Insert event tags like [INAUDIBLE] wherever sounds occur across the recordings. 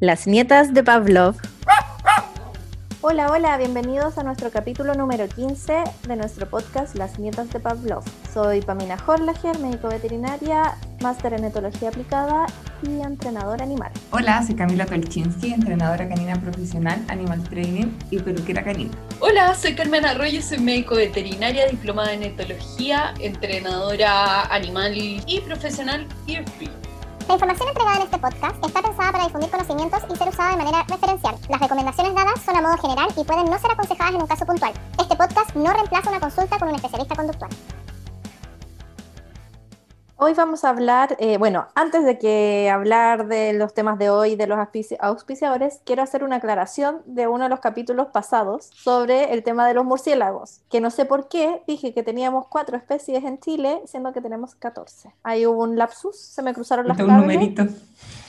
Las nietas de Pavlov. Hola, hola, bienvenidos a nuestro capítulo número 15 de nuestro podcast Las nietas de Pavlov. Soy Pamina Horlager, médico veterinaria, máster en etología aplicada y entrenadora animal. Hola, soy Camila Kolchinsky, entrenadora canina profesional, animal training y peluquera canina. Hola, soy Carmen Arroyo, soy médico veterinaria, diplomada en etología, entrenadora animal y profesional ear free. La información entregada en este podcast está pensada para difundir conocimientos y ser usada de manera referencial. Las recomendaciones dadas son a modo general y pueden no ser aconsejadas en un caso puntual. Este podcast no reemplaza una consulta con un especialista conductual. Hoy vamos a hablar, eh, bueno, antes de que hablar de los temas de hoy, de los auspiciadores, quiero hacer una aclaración de uno de los capítulos pasados sobre el tema de los murciélagos, que no sé por qué dije que teníamos cuatro especies en Chile, siendo que tenemos 14. Ahí hubo un lapsus, se me cruzaron las Un numerito.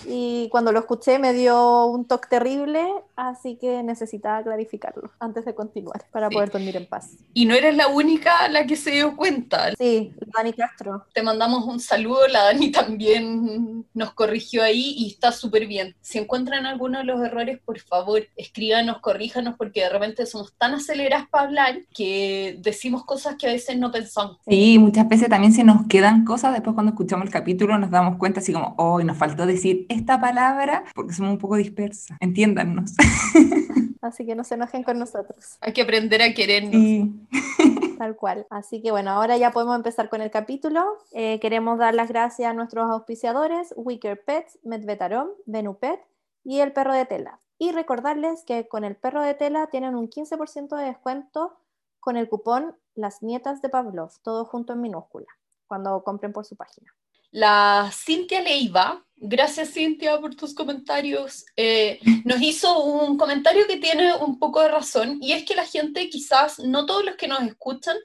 Y cuando lo escuché me dio un toque terrible, así que necesitaba clarificarlo antes de continuar para Sí. poder dormir en paz. Y no eres la única la que se dio cuenta. Sí, Dani Castro. Te mandamos un saludo, la Dani también nos corrigió ahí y está súper bien. Si encuentran alguno de los errores, por favor, escríbanos, corríjanos, porque de repente somos tan aceleradas para hablar que decimos cosas que a veces no pensamos. Sí, muchas veces también se nos quedan cosas, después cuando escuchamos el capítulo nos damos cuenta así como, hoy nos faltó decir esta palabra porque somos un poco dispersas, entiéndanos. [LAUGHS] Así que no se enojen con nosotros, Hay que aprender a querernos. Sí. [LAUGHS] tal cual. Así que bueno, ahora ya podemos empezar con el capítulo. Eh, queremos dar las gracias a nuestros auspiciadores, Wicker Pets, Medvetarom, Venupet y el perro de tela. Y recordarles que con el perro de tela tienen un 15% de descuento con el cupón Las Nietas de Pavlov, todo junto en minúscula, cuando compren por su página. La Cintia Leiva, gracias Cintia por tus comentarios, eh, nos hizo un comentario que tiene un poco de razón y es que la gente quizás, no todos los que nos escuchan,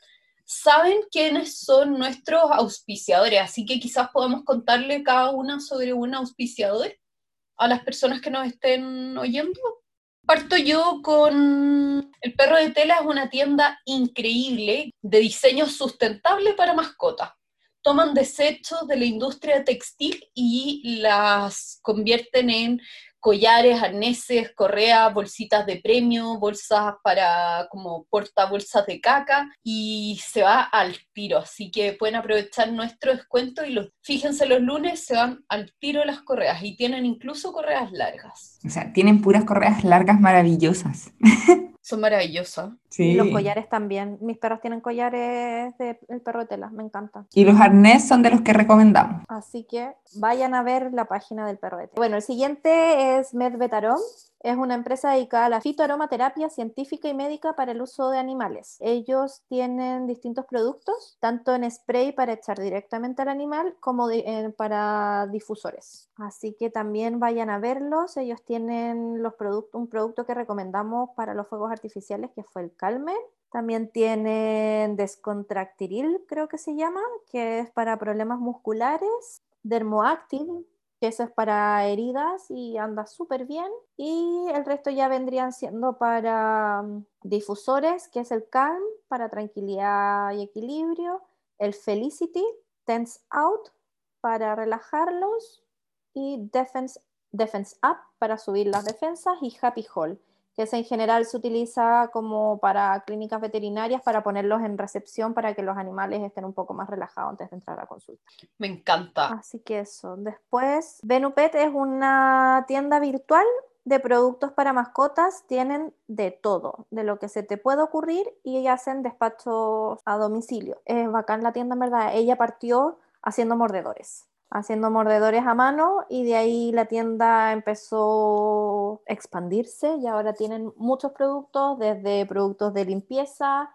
saben quiénes son nuestros auspiciadores, así que quizás podemos contarle cada una sobre un auspiciador a las personas que nos estén oyendo. Parto yo con El Perro de Tela, es una tienda increíble de diseño sustentable para mascotas toman desechos de la industria textil y las convierten en collares, arneses, correas, bolsitas de premio, bolsas para como porta bolsas de caca y se va al tiro, así que pueden aprovechar nuestro descuento y los, fíjense los lunes se van al tiro las correas y tienen incluso correas largas. O sea, tienen puras correas largas maravillosas. [LAUGHS] Son maravillosas. Sí. Y los collares también. Mis perros tienen collares del perro de tela, me encantan. Y los arnés son de los que recomendamos. Así que vayan a ver la página del perro de tela. Bueno, el siguiente es Medvetarom. Es una empresa dedicada a la fitoaromaterapia científica y médica para el uso de animales. Ellos tienen distintos productos, tanto en spray para echar directamente al animal como eh, para difusores. Así que también vayan a verlos. Ellos tienen un producto que recomendamos para los fuegos artificiales, que fue el Calmer. También tienen Descontractiril, creo que se llama, que es para problemas musculares. Dermoactive, que eso es para heridas y anda súper bien. Y el resto ya vendrían siendo para mm, difusores, que es el Calm, para tranquilidad y equilibrio. El Felicity, Tense Out, para relajarlos. Y Defense, Defense Up, para subir las defensas. Y Happy Hall, que en general se utiliza como para clínicas veterinarias para ponerlos en recepción para que los animales estén un poco más relajados antes de entrar a consulta. Me encanta. Así que eso. Después, Venupet es una tienda virtual de productos para mascotas. Tienen de todo, de lo que se te puede ocurrir y hacen despachos a domicilio. Es bacán la tienda, en verdad. Ella partió haciendo mordedores. Haciendo mordedores a mano y de ahí la tienda empezó a expandirse y ahora tienen muchos productos, desde productos de limpieza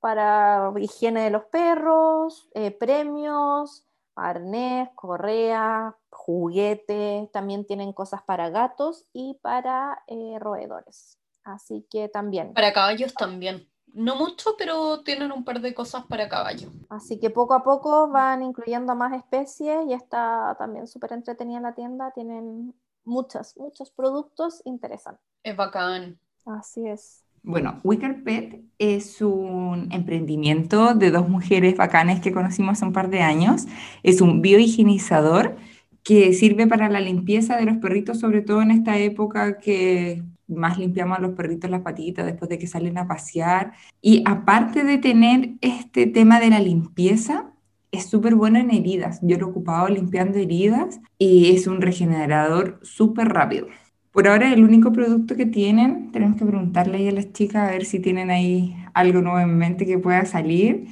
para higiene de los perros, eh, premios, arnés, correa, juguetes, también tienen cosas para gatos y para eh, roedores. Así que también. Para caballos también. No mucho, pero tienen un par de cosas para caballos. Así que poco a poco van incluyendo más especies y está también súper entretenida la tienda. Tienen muchos, muchos productos interesantes. Es bacán. Así es. Bueno, Wicker Pet es un emprendimiento de dos mujeres bacanes que conocimos hace un par de años. Es un biohigienizador que sirve para la limpieza de los perritos, sobre todo en esta época que más limpiamos a los perritos las patitas después de que salen a pasear. Y aparte de tener este tema de la limpieza, es súper bueno en heridas. Yo lo he ocupado limpiando heridas y es un regenerador súper rápido. Por ahora el único producto que tienen, tenemos que preguntarle ahí a las chicas a ver si tienen ahí algo nuevo en mente que pueda salir,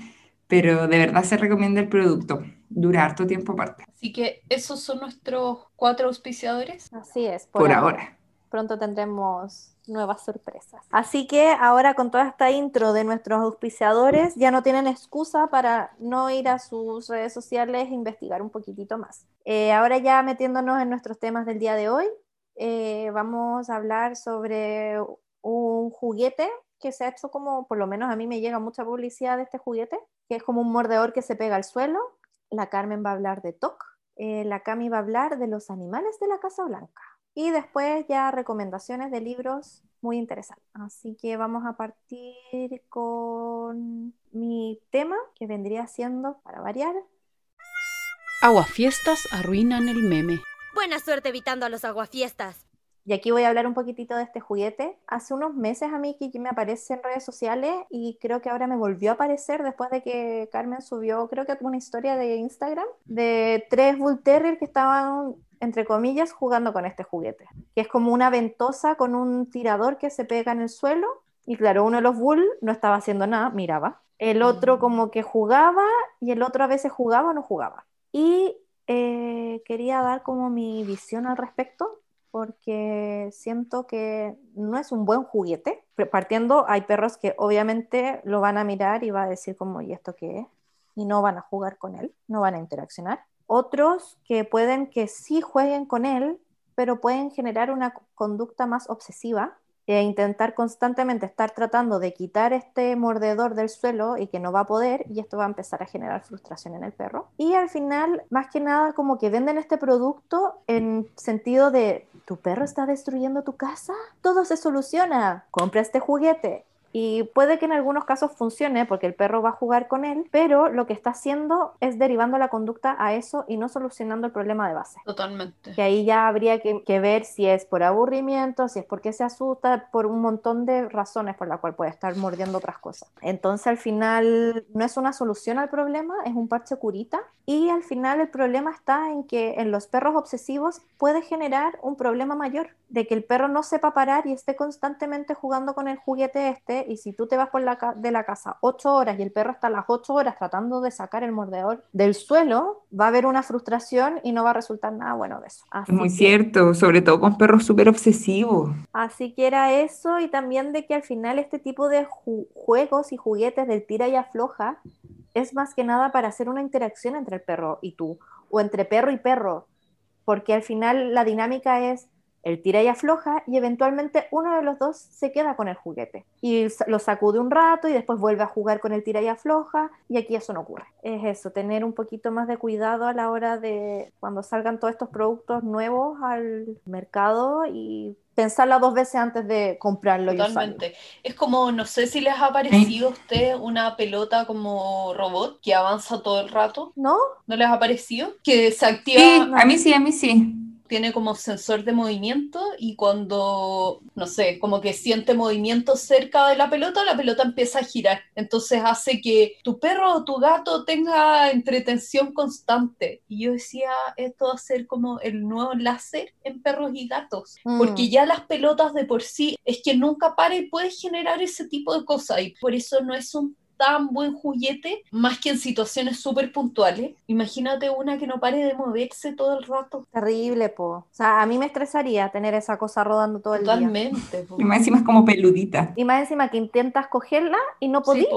pero de verdad se recomienda el producto. Dura harto tiempo aparte. Así que esos son nuestros cuatro auspiciadores. Así es. Por, ahora. Pronto tendremos nuevas sorpresas. Así que ahora con toda esta intro de nuestros auspiciadores, ya no tienen excusa para no ir a sus redes sociales e investigar un poquitito más. Eh, ahora ya metiéndonos en nuestros temas del día de hoy, eh, vamos a hablar sobre un juguete que se ha hecho como, por lo menos a mí me llega mucha publicidad de este juguete, que es como un mordedor que se pega al suelo. La Carmen va a hablar de TOC, eh, la Cami va a hablar de los animales de la Casa Blanca. Y después ya recomendaciones de libros muy interesantes. Así que vamos a partir con mi tema, que vendría siendo, para variar, Aguafiestas arruinan el meme. Buena suerte evitando a los aguafiestas. Y aquí voy a hablar un poquitito de este juguete. Hace unos meses a mí que me aparece en redes sociales y creo que ahora me volvió a aparecer después de que Carmen subió, creo que una historia de Instagram de tres Bull Terrier que estaban, entre comillas, jugando con este juguete. Que es como una ventosa con un tirador que se pega en el suelo. Y claro, uno de los Bull no estaba haciendo nada, miraba. El otro como que jugaba y el otro a veces jugaba o no jugaba. Y eh, quería dar como mi visión al respecto porque siento que no es un buen juguete. Partiendo, hay perros que obviamente lo van a mirar y va a decir como, ¿y esto qué es? Y no van a jugar con él, no van a interaccionar. Otros que pueden que sí jueguen con él, pero pueden generar una conducta más obsesiva e intentar constantemente estar tratando de quitar este mordedor del suelo y que no va a poder y esto va a empezar a generar frustración en el perro. Y al final, más que nada, como que venden este producto en sentido de, ¿tu perro está destruyendo tu casa? Todo se soluciona, compra este juguete y puede que en algunos casos funcione porque el perro va a jugar con él, pero lo que está haciendo es derivando la conducta a eso y no solucionando el problema de base. Totalmente. Que ahí ya habría que, que ver si es por aburrimiento, si es porque se asusta, por un montón de razones por la cual puede estar mordiendo otras cosas. Entonces al final no es una solución al problema, es un parche curita y al final el problema está en que en los perros obsesivos puede generar un problema mayor de que el perro no sepa parar y esté constantemente jugando con el juguete este y si tú te vas por la de la casa ocho horas y el perro está a las ocho horas tratando de sacar el mordedor del suelo, va a haber una frustración y no va a resultar nada bueno de eso. Así Muy cierto, sobre todo con perros súper obsesivos. Así que era eso y también de que al final este tipo de juegos y juguetes del tira y afloja es más que nada para hacer una interacción entre el perro y tú o entre perro y perro, porque al final la dinámica es el tira y afloja y eventualmente uno de los dos se queda con el juguete y lo sacude un rato y después vuelve a jugar con el tira y afloja y aquí eso no ocurre. Es eso, tener un poquito más de cuidado a la hora de cuando salgan todos estos productos nuevos al mercado y pensarlo dos veces antes de comprarlo. Totalmente. es como, no sé si les ha parecido a usted una pelota como robot que avanza todo el rato. ¿No? ¿No les ha parecido? Que se activa. Sí, a mí sí, a mí sí tiene como sensor de movimiento y cuando, no sé, como que siente movimiento cerca de la pelota, la pelota empieza a girar. Entonces hace que tu perro o tu gato tenga entretención constante. Y yo decía, esto va a ser como el nuevo láser en perros y gatos. Mm. Porque ya las pelotas de por sí es que nunca para y puede generar ese tipo de cosas. Y por eso no es un tan buen juguete, más que en situaciones súper puntuales. Imagínate una que no pare de moverse todo el rato. Terrible, po. O sea, a mí me estresaría tener esa cosa rodando todo el día. Totalmente. Y más encima es como peludita. Y más encima que intentas cogerla y no podís.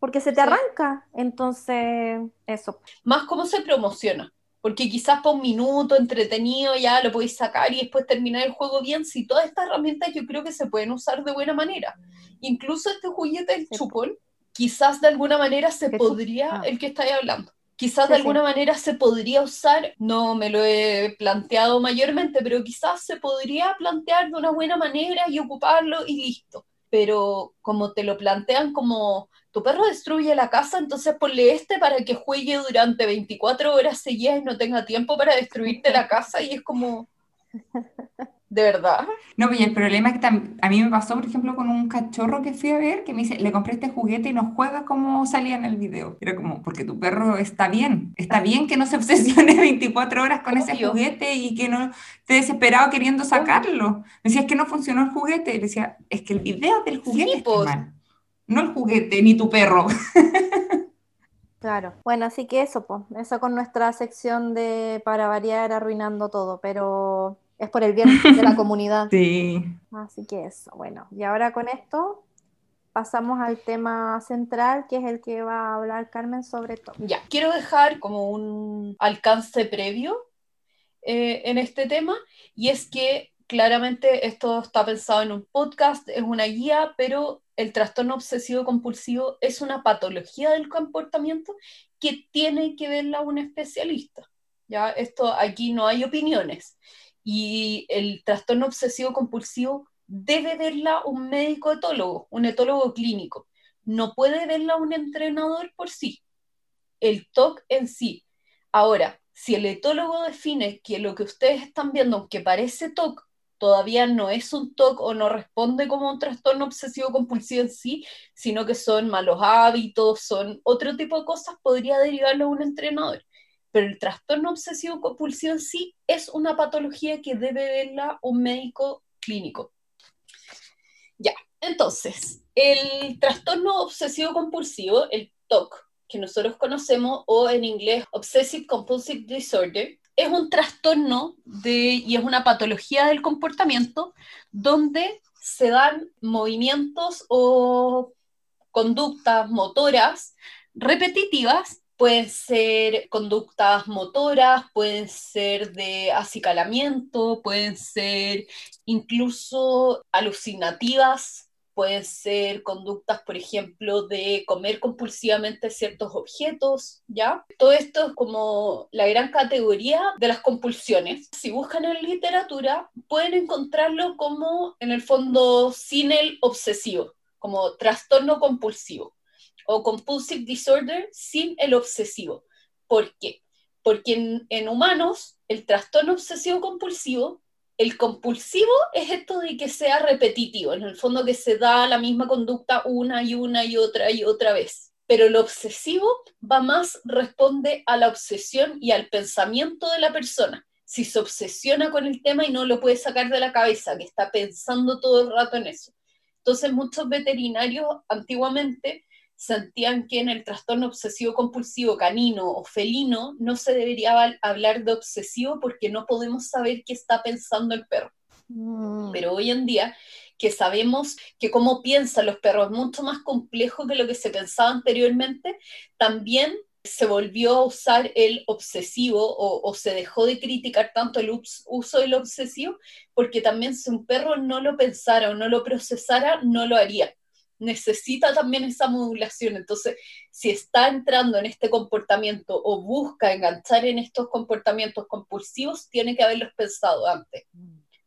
porque se te arranca. Entonces, eso. Más cómo se promociona. Porque quizás por un minuto entretenido ya lo podéis sacar y después terminar el juego bien. Si todas estas herramientas yo creo que se pueden usar de buena manera. Incluso este juguete, el chupón, quizás de alguna manera se podría, ah. el que estáis hablando, quizás de alguna manera se podría usar, no me lo he planteado mayormente, pero quizás se podría plantear de una buena manera y ocuparlo y listo. Pero como te lo plantean como tu perro destruye la casa, entonces ponle este para que juegue durante 24 horas seguidas y no tenga tiempo para destruirte la [LAUGHS] casa y es como... [LAUGHS] ¿De verdad? No, pues el problema es que a mí me pasó, por ejemplo, con un cachorro que fui a ver, que me dice, le compré este juguete y no juega como salía en el video. Era como, porque tu perro está bien, está bien que no se obsesione [LAUGHS] 24 horas con ese juguete y que no esté desesperado queriendo sacarlo. Me decía, es que no funcionó el juguete. Y le decía, es que el video del juguete está pues. mal. No el juguete, ni tu perro. [LAUGHS] Claro, bueno, así que eso, pues, eso con nuestra sección de para variar arruinando todo, pero es por el bien de la [LAUGHS] comunidad. Sí. Así que eso, bueno, y ahora con esto pasamos al tema central, que es el que va a hablar Carmen sobre todo. Ya, quiero dejar como un alcance previo eh, en este tema, y es que claramente esto está pensado en un podcast, es una guía, pero el trastorno obsesivo compulsivo es una patología del comportamiento que tiene que verla un especialista. Ya, esto aquí no hay opiniones y el trastorno obsesivo compulsivo debe verla un médico etólogo, un etólogo clínico. No puede verla un entrenador por sí. El TOC en sí. Ahora, si el etólogo define que lo que ustedes están viendo, aunque parece TOC, todavía no es un TOC o no responde como un trastorno obsesivo compulsivo en sí, sino que son malos hábitos, son otro tipo de cosas, podría derivarlo a un entrenador pero el trastorno obsesivo compulsivo en sí es una patología que debe verla un médico clínico. Ya, entonces, el trastorno obsesivo compulsivo, el TOC, que nosotros conocemos, o en inglés Obsessive Compulsive Disorder, es un trastorno de, y es una patología del comportamiento donde se dan movimientos o conductas motoras repetitivas Pueden ser conductas motoras, pueden ser de acicalamiento, pueden ser incluso alucinativas, pueden ser conductas, por ejemplo, de comer compulsivamente ciertos objetos, ¿ya? Todo esto es como la gran categoría de las compulsiones. Si buscan en literatura, pueden encontrarlo como, en el fondo, sin el obsesivo, como trastorno compulsivo o compulsive disorder sin el obsesivo. ¿Por qué? Porque en, humanos el trastorno obsesivo compulsivo, el compulsivo es esto de que sea repetitivo, en el fondo que se da la misma conducta una y una y otra y otra vez. Pero el obsesivo va más, responde a la obsesión y al pensamiento de la persona. Si se obsesiona con el tema y no lo puede sacar de la cabeza, que está pensando todo el rato en eso. Entonces muchos veterinarios antiguamente sentían que en el trastorno obsesivo compulsivo canino o felino no se debería hablar de obsesivo porque no podemos saber qué está pensando el perro. Mm. Pero hoy en día, que sabemos que cómo piensan los perros es mucho más complejo que lo que se pensaba anteriormente, también se volvió a usar el obsesivo o, o, se dejó de criticar tanto el uso del obsesivo, porque también si un perro no lo pensara o no lo procesara, no lo haría necesita también esa modulación. Entonces, si está entrando en este comportamiento o busca enganchar en estos comportamientos compulsivos, tiene que haberlos pensado antes.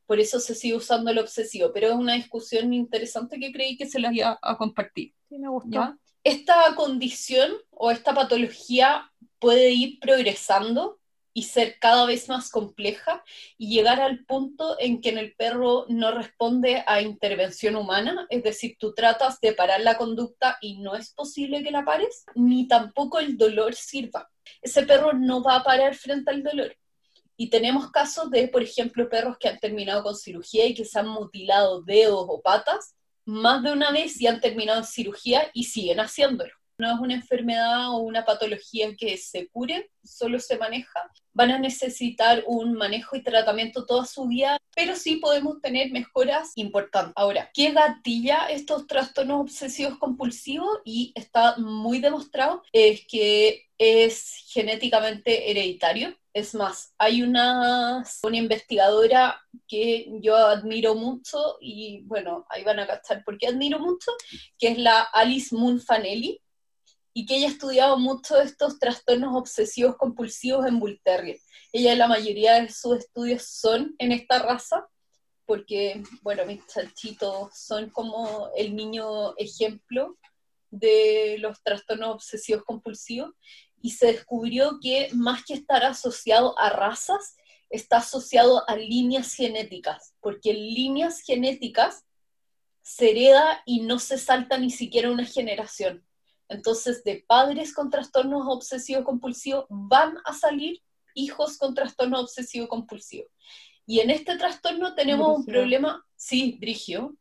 Por eso se sigue usando el obsesivo, pero es una discusión interesante que creí que se la iba a compartir. Sí, me gustó. Esta condición o esta patología puede ir progresando y ser cada vez más compleja y llegar al punto en que en el perro no responde a intervención humana, es decir, tú tratas de parar la conducta y no es posible que la pares, ni tampoco el dolor sirva. Ese perro no va a parar frente al dolor. Y tenemos casos de, por ejemplo, perros que han terminado con cirugía y que se han mutilado dedos o patas más de una vez y han terminado en cirugía y siguen haciéndolo no es una enfermedad o una patología que se cure, solo se maneja. Van a necesitar un manejo y tratamiento toda su vida, pero sí podemos tener mejoras importantes. Ahora, ¿qué gatilla estos trastornos obsesivos compulsivos? Y está muy demostrado, es que es genéticamente hereditario. Es más, hay una, una investigadora que yo admiro mucho y bueno, ahí van a cachar por qué admiro mucho, que es la Alice Munfanelli y que ella ha estudiado mucho estos trastornos obsesivos compulsivos en Bull Terrier. Ella, la mayoría de sus estudios son en esta raza, porque, bueno, mis chanchitos son como el niño ejemplo de los trastornos obsesivos compulsivos y se descubrió que más que estar asociado a razas, está asociado a líneas genéticas, porque en líneas genéticas se hereda y no se salta ni siquiera una generación. Entonces, de padres con trastornos obsesivos compulsivos van a salir hijos con trastorno obsesivo compulsivo. Y en este trastorno tenemos un problema, sí, Brigio,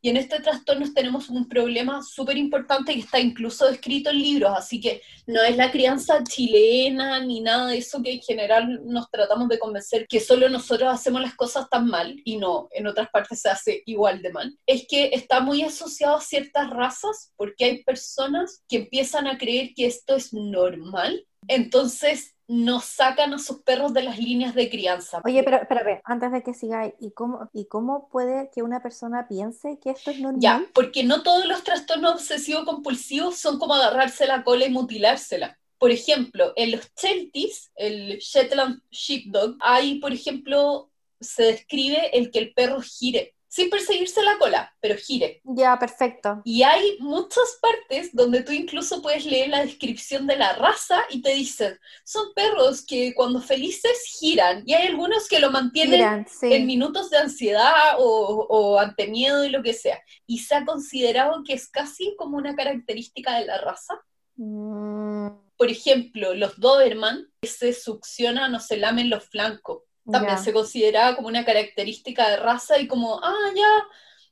y en este trastorno tenemos un problema súper importante que está incluso descrito en libros, así que no es la crianza chilena ni nada de eso que en general nos tratamos de convencer que solo nosotros hacemos las cosas tan mal y no, en otras partes se hace igual de mal. Es que está muy asociado a ciertas razas porque hay personas que empiezan a creer que esto es normal. Entonces no sacan a sus perros de las líneas de crianza. Oye, pero espérame, antes de que sigáis, ¿y cómo, ¿y cómo puede que una persona piense que esto es normal? Ya, porque no todos los trastornos obsesivo-compulsivos son como agarrarse la cola y mutilársela. Por ejemplo, en los Chelties, el Shetland Sheepdog, hay, por ejemplo, se describe el que el perro gire sin perseguirse la cola, pero gire. Ya, perfecto. Y hay muchas partes donde tú incluso puedes leer la descripción de la raza y te dicen, son perros que cuando felices giran. Y hay algunos que lo mantienen en minutos de ansiedad o, ante miedo y lo que sea. Y se ha considerado que es casi como una característica de la raza. Mm. Por ejemplo, los Doberman se succionan o se lamen los flancos también se consideraba como una característica de raza y como, ah, ya,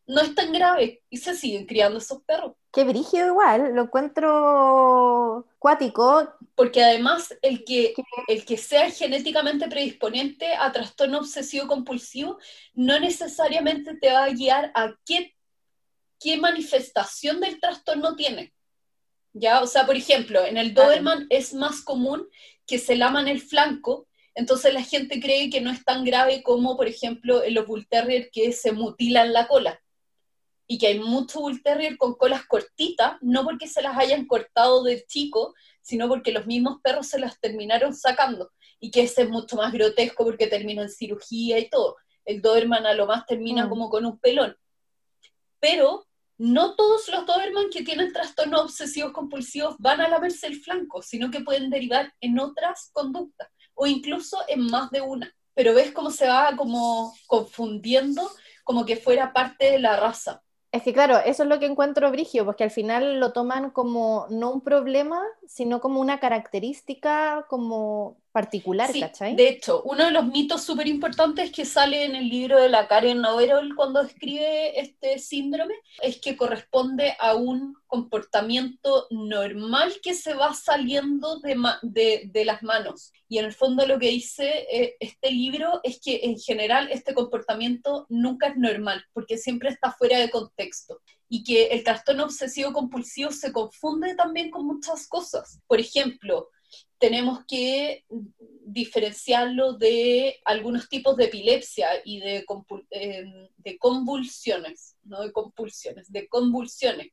no es tan grave. Y se siguen criando esos perros. Qué brígido igual, lo encuentro cuático. Porque además el que, el que sea genéticamente predisponente a trastorno obsesivo compulsivo no necesariamente te va a guiar a qué, qué manifestación del trastorno tiene. ¿Ya? O sea, por ejemplo, en el Doberman es más común que se laman el flanco entonces la gente cree que no es tan grave como, por ejemplo, en los Bull Terrier que se mutilan la cola. Y que hay muchos Bull Terrier con colas cortitas, no porque se las hayan cortado de chico, sino porque los mismos perros se las terminaron sacando. Y que ese es mucho más grotesco porque termina en cirugía y todo. El Doberman a lo más termina mm. como con un pelón. Pero no todos los Doberman que tienen trastornos obsesivos compulsivos van a lamerse el flanco, sino que pueden derivar en otras conductas o incluso en más de una. Pero ves cómo se va como confundiendo como que fuera parte de la raza. Es que claro, eso es lo que encuentro brigio, porque al final lo toman como no un problema, sino como una característica como particular, sí, De hecho, uno de los mitos súper importantes que sale en el libro de la Karen Overall cuando escribe este síndrome es que corresponde a un comportamiento normal que se va saliendo de, de, las manos. Y en el fondo lo que dice eh, este libro es que en general este comportamiento nunca es normal, porque siempre está fuera de contexto y que el trastorno obsesivo compulsivo se confunde también con muchas cosas. Por ejemplo, tenemos que diferenciarlo de algunos tipos de epilepsia y de, em, de convulsiones, no de compulsiones, de convulsiones,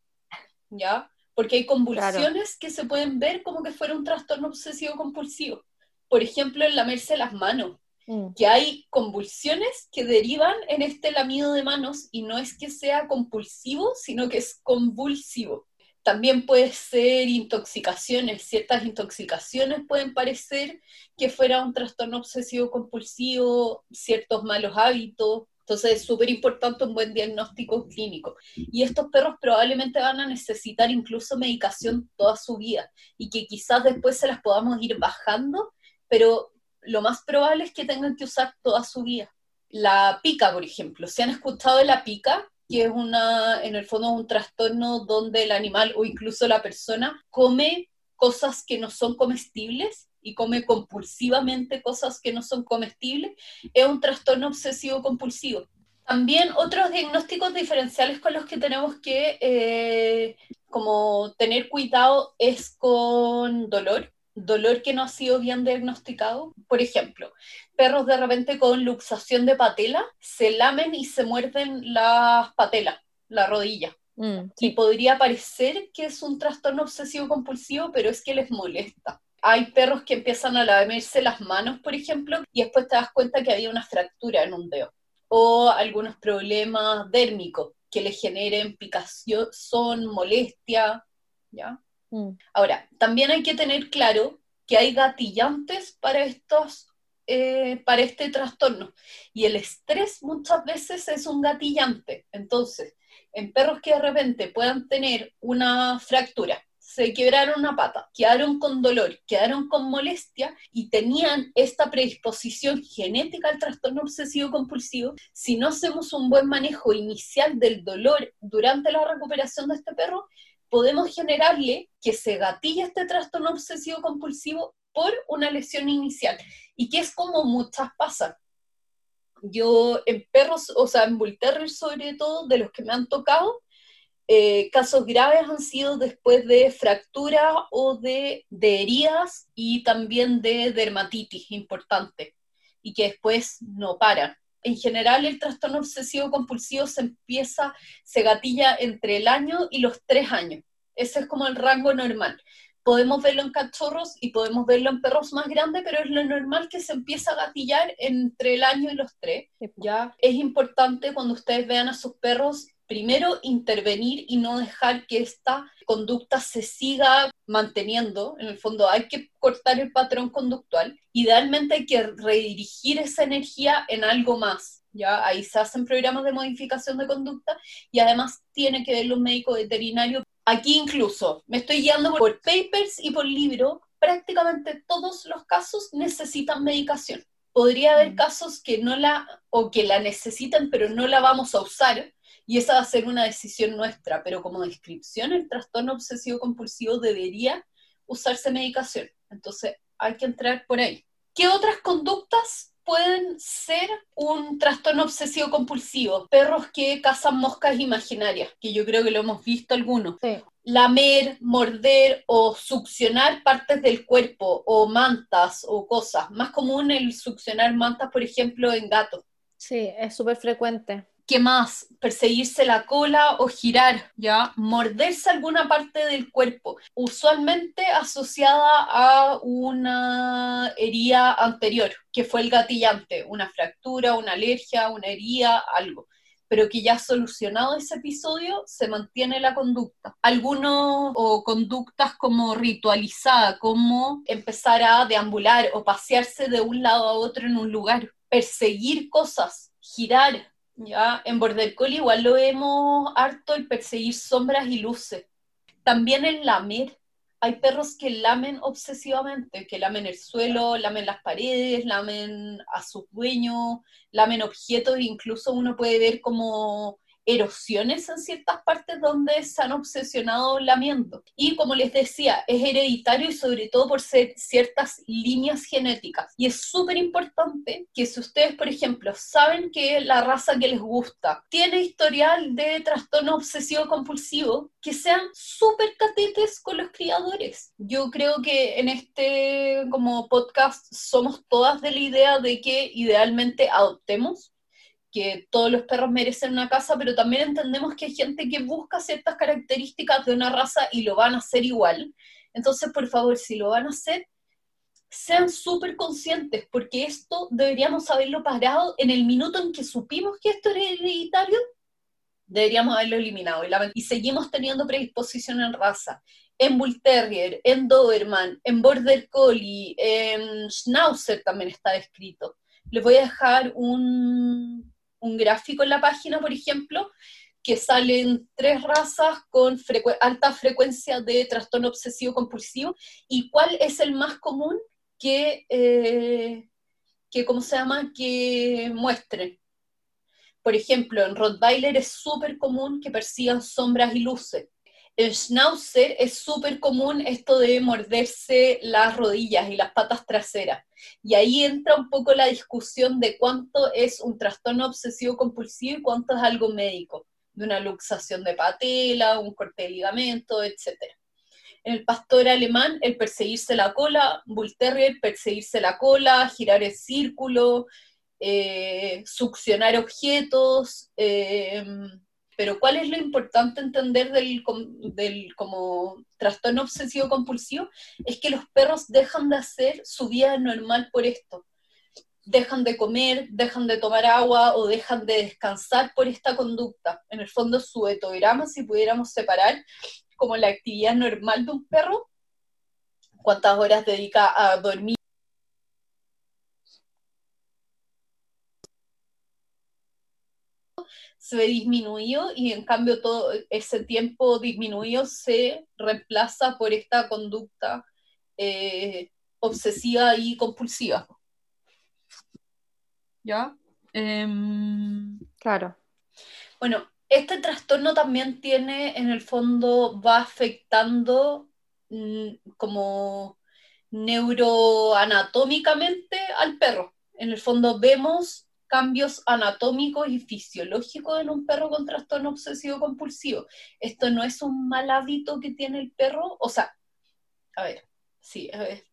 ¿ya? Porque hay convulsiones que se pueden ver como que fuera un trastorno obsesivo compulsivo. Por ejemplo, en lamerse las manos, mm. que hay convulsiones que derivan en este lamido de manos y no es que sea compulsivo, sino que es convulsivo. También puede ser intoxicaciones, ciertas intoxicaciones pueden parecer que fuera un trastorno obsesivo compulsivo, ciertos malos hábitos, entonces es súper importante un buen diagnóstico clínico. Y estos perros probablemente van a necesitar incluso medicación toda su vida y que quizás después se las podamos ir bajando, pero lo más probable es que tengan que usar toda su vida. La pica, por ejemplo, ¿se han escuchado de la pica? Que es una, en el fondo, un trastorno donde el animal o incluso la persona come cosas que no son comestibles y come compulsivamente cosas que no son comestibles, es un trastorno obsesivo compulsivo. También otros diagnósticos diferenciales con los que tenemos que eh, como tener cuidado es con dolor dolor que no ha sido bien diagnosticado. Por ejemplo, perros de repente con luxación de patela se lamen y se muerden las patelas, la rodilla. Mm, y podría parecer que es un trastorno obsesivo compulsivo, pero es que les molesta. Hay perros que empiezan a lamerse las manos, por ejemplo, y después te das cuenta que había una fractura en un dedo. O algunos problemas dérmicos que les generen picación, molestia, ¿ya? Mm. Ahora, también hay que tener claro que hay gatillantes para estos eh, para este trastorno. Y el estrés muchas veces es un gatillante. Entonces, en perros que de repente puedan tener una fractura, se quebraron una pata, quedaron con dolor, quedaron con molestia y tenían esta predisposición genética al trastorno obsesivo compulsivo, si no hacemos un buen manejo inicial del dolor durante la recuperación de este perro, podemos generarle que se gatille este trastorno obsesivo compulsivo por una lesión inicial y que es como muchas pasan. Yo en perros, o sea, en Bull sobre todo, de los que me han tocado, eh, casos graves han sido después de fractura o de, de heridas y también de dermatitis importante y que después no paran. En general, el trastorno obsesivo compulsivo se empieza, se gatilla entre el año y los tres años. Ese es como el rango normal podemos verlo en cachorros y podemos verlo en perros más grandes, pero es lo normal que se empieza a gatillar entre el año y los tres. ¿ya? Es importante cuando ustedes vean a sus perros, primero intervenir y no dejar que esta conducta se siga manteniendo. En el fondo hay que cortar el patrón conductual. Idealmente hay que redirigir esa energía en algo más. ¿ya? Ahí se hacen programas de modificación de conducta y además tiene que verlo un médico veterinario Aquí incluso me estoy guiando por papers y por libro. Prácticamente todos los casos necesitan medicación. Podría haber mm. casos que no la, o que la necesitan, pero no la vamos a usar, y esa va a ser una decisión nuestra, pero como descripción, el trastorno obsesivo compulsivo debería usarse medicación. Entonces, hay que entrar por ahí. ¿Qué otras conductas pueden ser un trastorno obsesivo compulsivo. Perros que cazan moscas imaginarias, que yo creo que lo hemos visto algunos. Lamer, morder o succionar partes del cuerpo o mantas o cosas. Más común el succionar mantas, por ejemplo, en gatos. Sí, es súper frecuente. ¿Qué más? Perseguirse la cola o girar, ¿ya? Morderse alguna parte del cuerpo, usualmente asociada a una herida anterior, que fue el gatillante, una fractura, una alergia, una herida, algo pero que ya solucionado ese episodio, se mantiene la conducta. Algunos o conductas como ritualizada, como empezar a deambular o pasearse de un lado a otro en un lugar, perseguir cosas, girar, ya, en Border Collie igual lo vemos harto el perseguir sombras y luces. También en lamer. Hay perros que lamen obsesivamente, que lamen el suelo, lamen las paredes, lamen a sus dueños, lamen objetos, incluso uno puede ver como erosiones en ciertas partes donde se han obsesionado lamiendo. Y como les decía, es hereditario y sobre todo por ser ciertas líneas genéticas. Y es súper importante que si ustedes, por ejemplo, saben que la raza que les gusta tiene historial de trastorno obsesivo compulsivo, que sean súper catetes con los criadores. Yo creo que en este como podcast somos todas de la idea de que idealmente adoptemos que todos los perros merecen una casa, pero también entendemos que hay gente que busca ciertas características de una raza y lo van a hacer igual. Entonces, por favor, si lo van a hacer, sean súper conscientes, porque esto deberíamos haberlo parado en el minuto en que supimos que esto era hereditario, deberíamos haberlo eliminado. Y, seguimos teniendo predisposición en raza, en Bull Terrier, en Doberman, en Border Collie, en Schnauzer también está descrito. Les voy a dejar un, un gráfico en la página, por ejemplo, que salen tres razas con alta frecuencia de trastorno obsesivo compulsivo y cuál es el más común que, eh, que ¿cómo se llama?, que muestren. Por ejemplo, en Rottweiler es súper común que persigan sombras y luces. En Schnauzer es súper común esto de morderse las rodillas y las patas traseras. Y ahí entra un poco la discusión de cuánto es un trastorno obsesivo compulsivo y cuánto es algo médico, de una luxación de patela, un corte de ligamento, etc. En el pastor alemán, el perseguirse la cola, Bull Terrier, perseguirse la cola, girar el círculo, eh, succionar objetos, eh, pero ¿cuál es lo importante entender del, como trastorno obsesivo compulsivo? Es que los perros dejan de hacer su vida normal por esto. Dejan de comer, dejan de tomar agua o dejan de descansar por esta conducta. En el fondo, su etograma, si pudiéramos separar, como la actividad normal de un perro, cuántas horas dedica a dormir. Se ve disminuido y en cambio todo ese tiempo disminuido se reemplaza por esta conducta eh, obsesiva y compulsiva. ¿Ya? Em, Claro. bueno, este trastorno también tiene, en el fondo, va afectando mm, como neuroanatómicamente al perro. En el fondo vemos cambios anatómicos y fisiológicos en un perro con trastorno obsesivo compulsivo. Esto no es un mal hábito que tiene el perro, o sea, a ver, sí, a ver.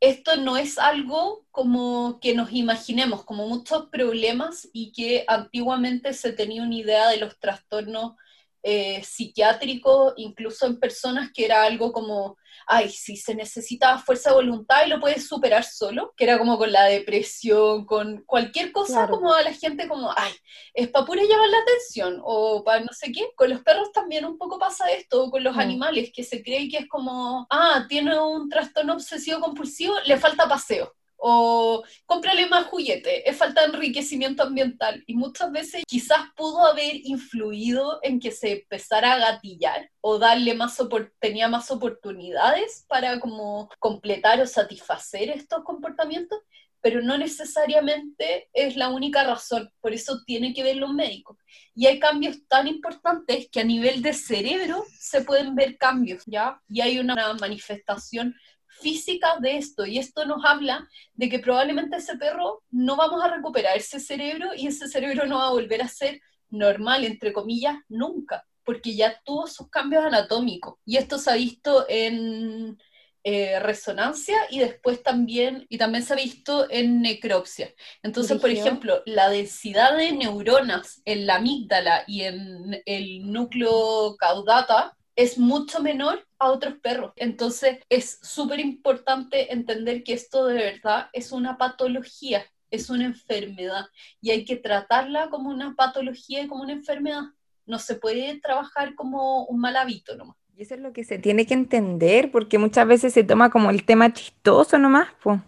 Esto no es algo como que nos imaginemos, como muchos problemas y que antiguamente se tenía una idea de los trastornos eh, psiquiátricos, incluso en personas que era algo como, ay, si se necesita fuerza de voluntad y lo puedes superar solo, que era como con la depresión, con cualquier cosa, Claro. como a la gente como, ay, es para pura llamar la atención, o para no sé qué. Con los perros también un poco pasa esto, o con los Mm. animales, que se cree que es como, ah, tiene un trastorno obsesivo compulsivo, le falta paseo. O cómprale más juguete, es falta de enriquecimiento ambiental. Y muchas veces quizás pudo haber influido en que se empezara a gatillar o darle más tenía más oportunidades para como completar o satisfacer estos comportamientos, pero no necesariamente es la única razón. Por eso tiene que ver un médico. Y hay cambios tan importantes que a nivel de cerebro se pueden ver cambios, ¿ya? Y hay una manifestación física de esto y esto nos habla de que probablemente ese perro no vamos a recuperar ese cerebro y ese cerebro no va a volver a ser normal, entre comillas, nunca, porque ya tuvo sus cambios anatómicos. Y esto se ha visto en eh, resonancia y después también, y también se ha visto en necropsia. Entonces, por ejemplo, la densidad de neuronas en la amígdala y en el núcleo caudata es mucho menor a otros perros. Entonces, es súper importante entender que esto de verdad es una patología, es una enfermedad y hay que tratarla como una patología y como una enfermedad. No se puede trabajar como un mal hábito nomás. Y eso es lo que se tiene que entender, porque muchas veces se toma como el tema chistoso nomás, po,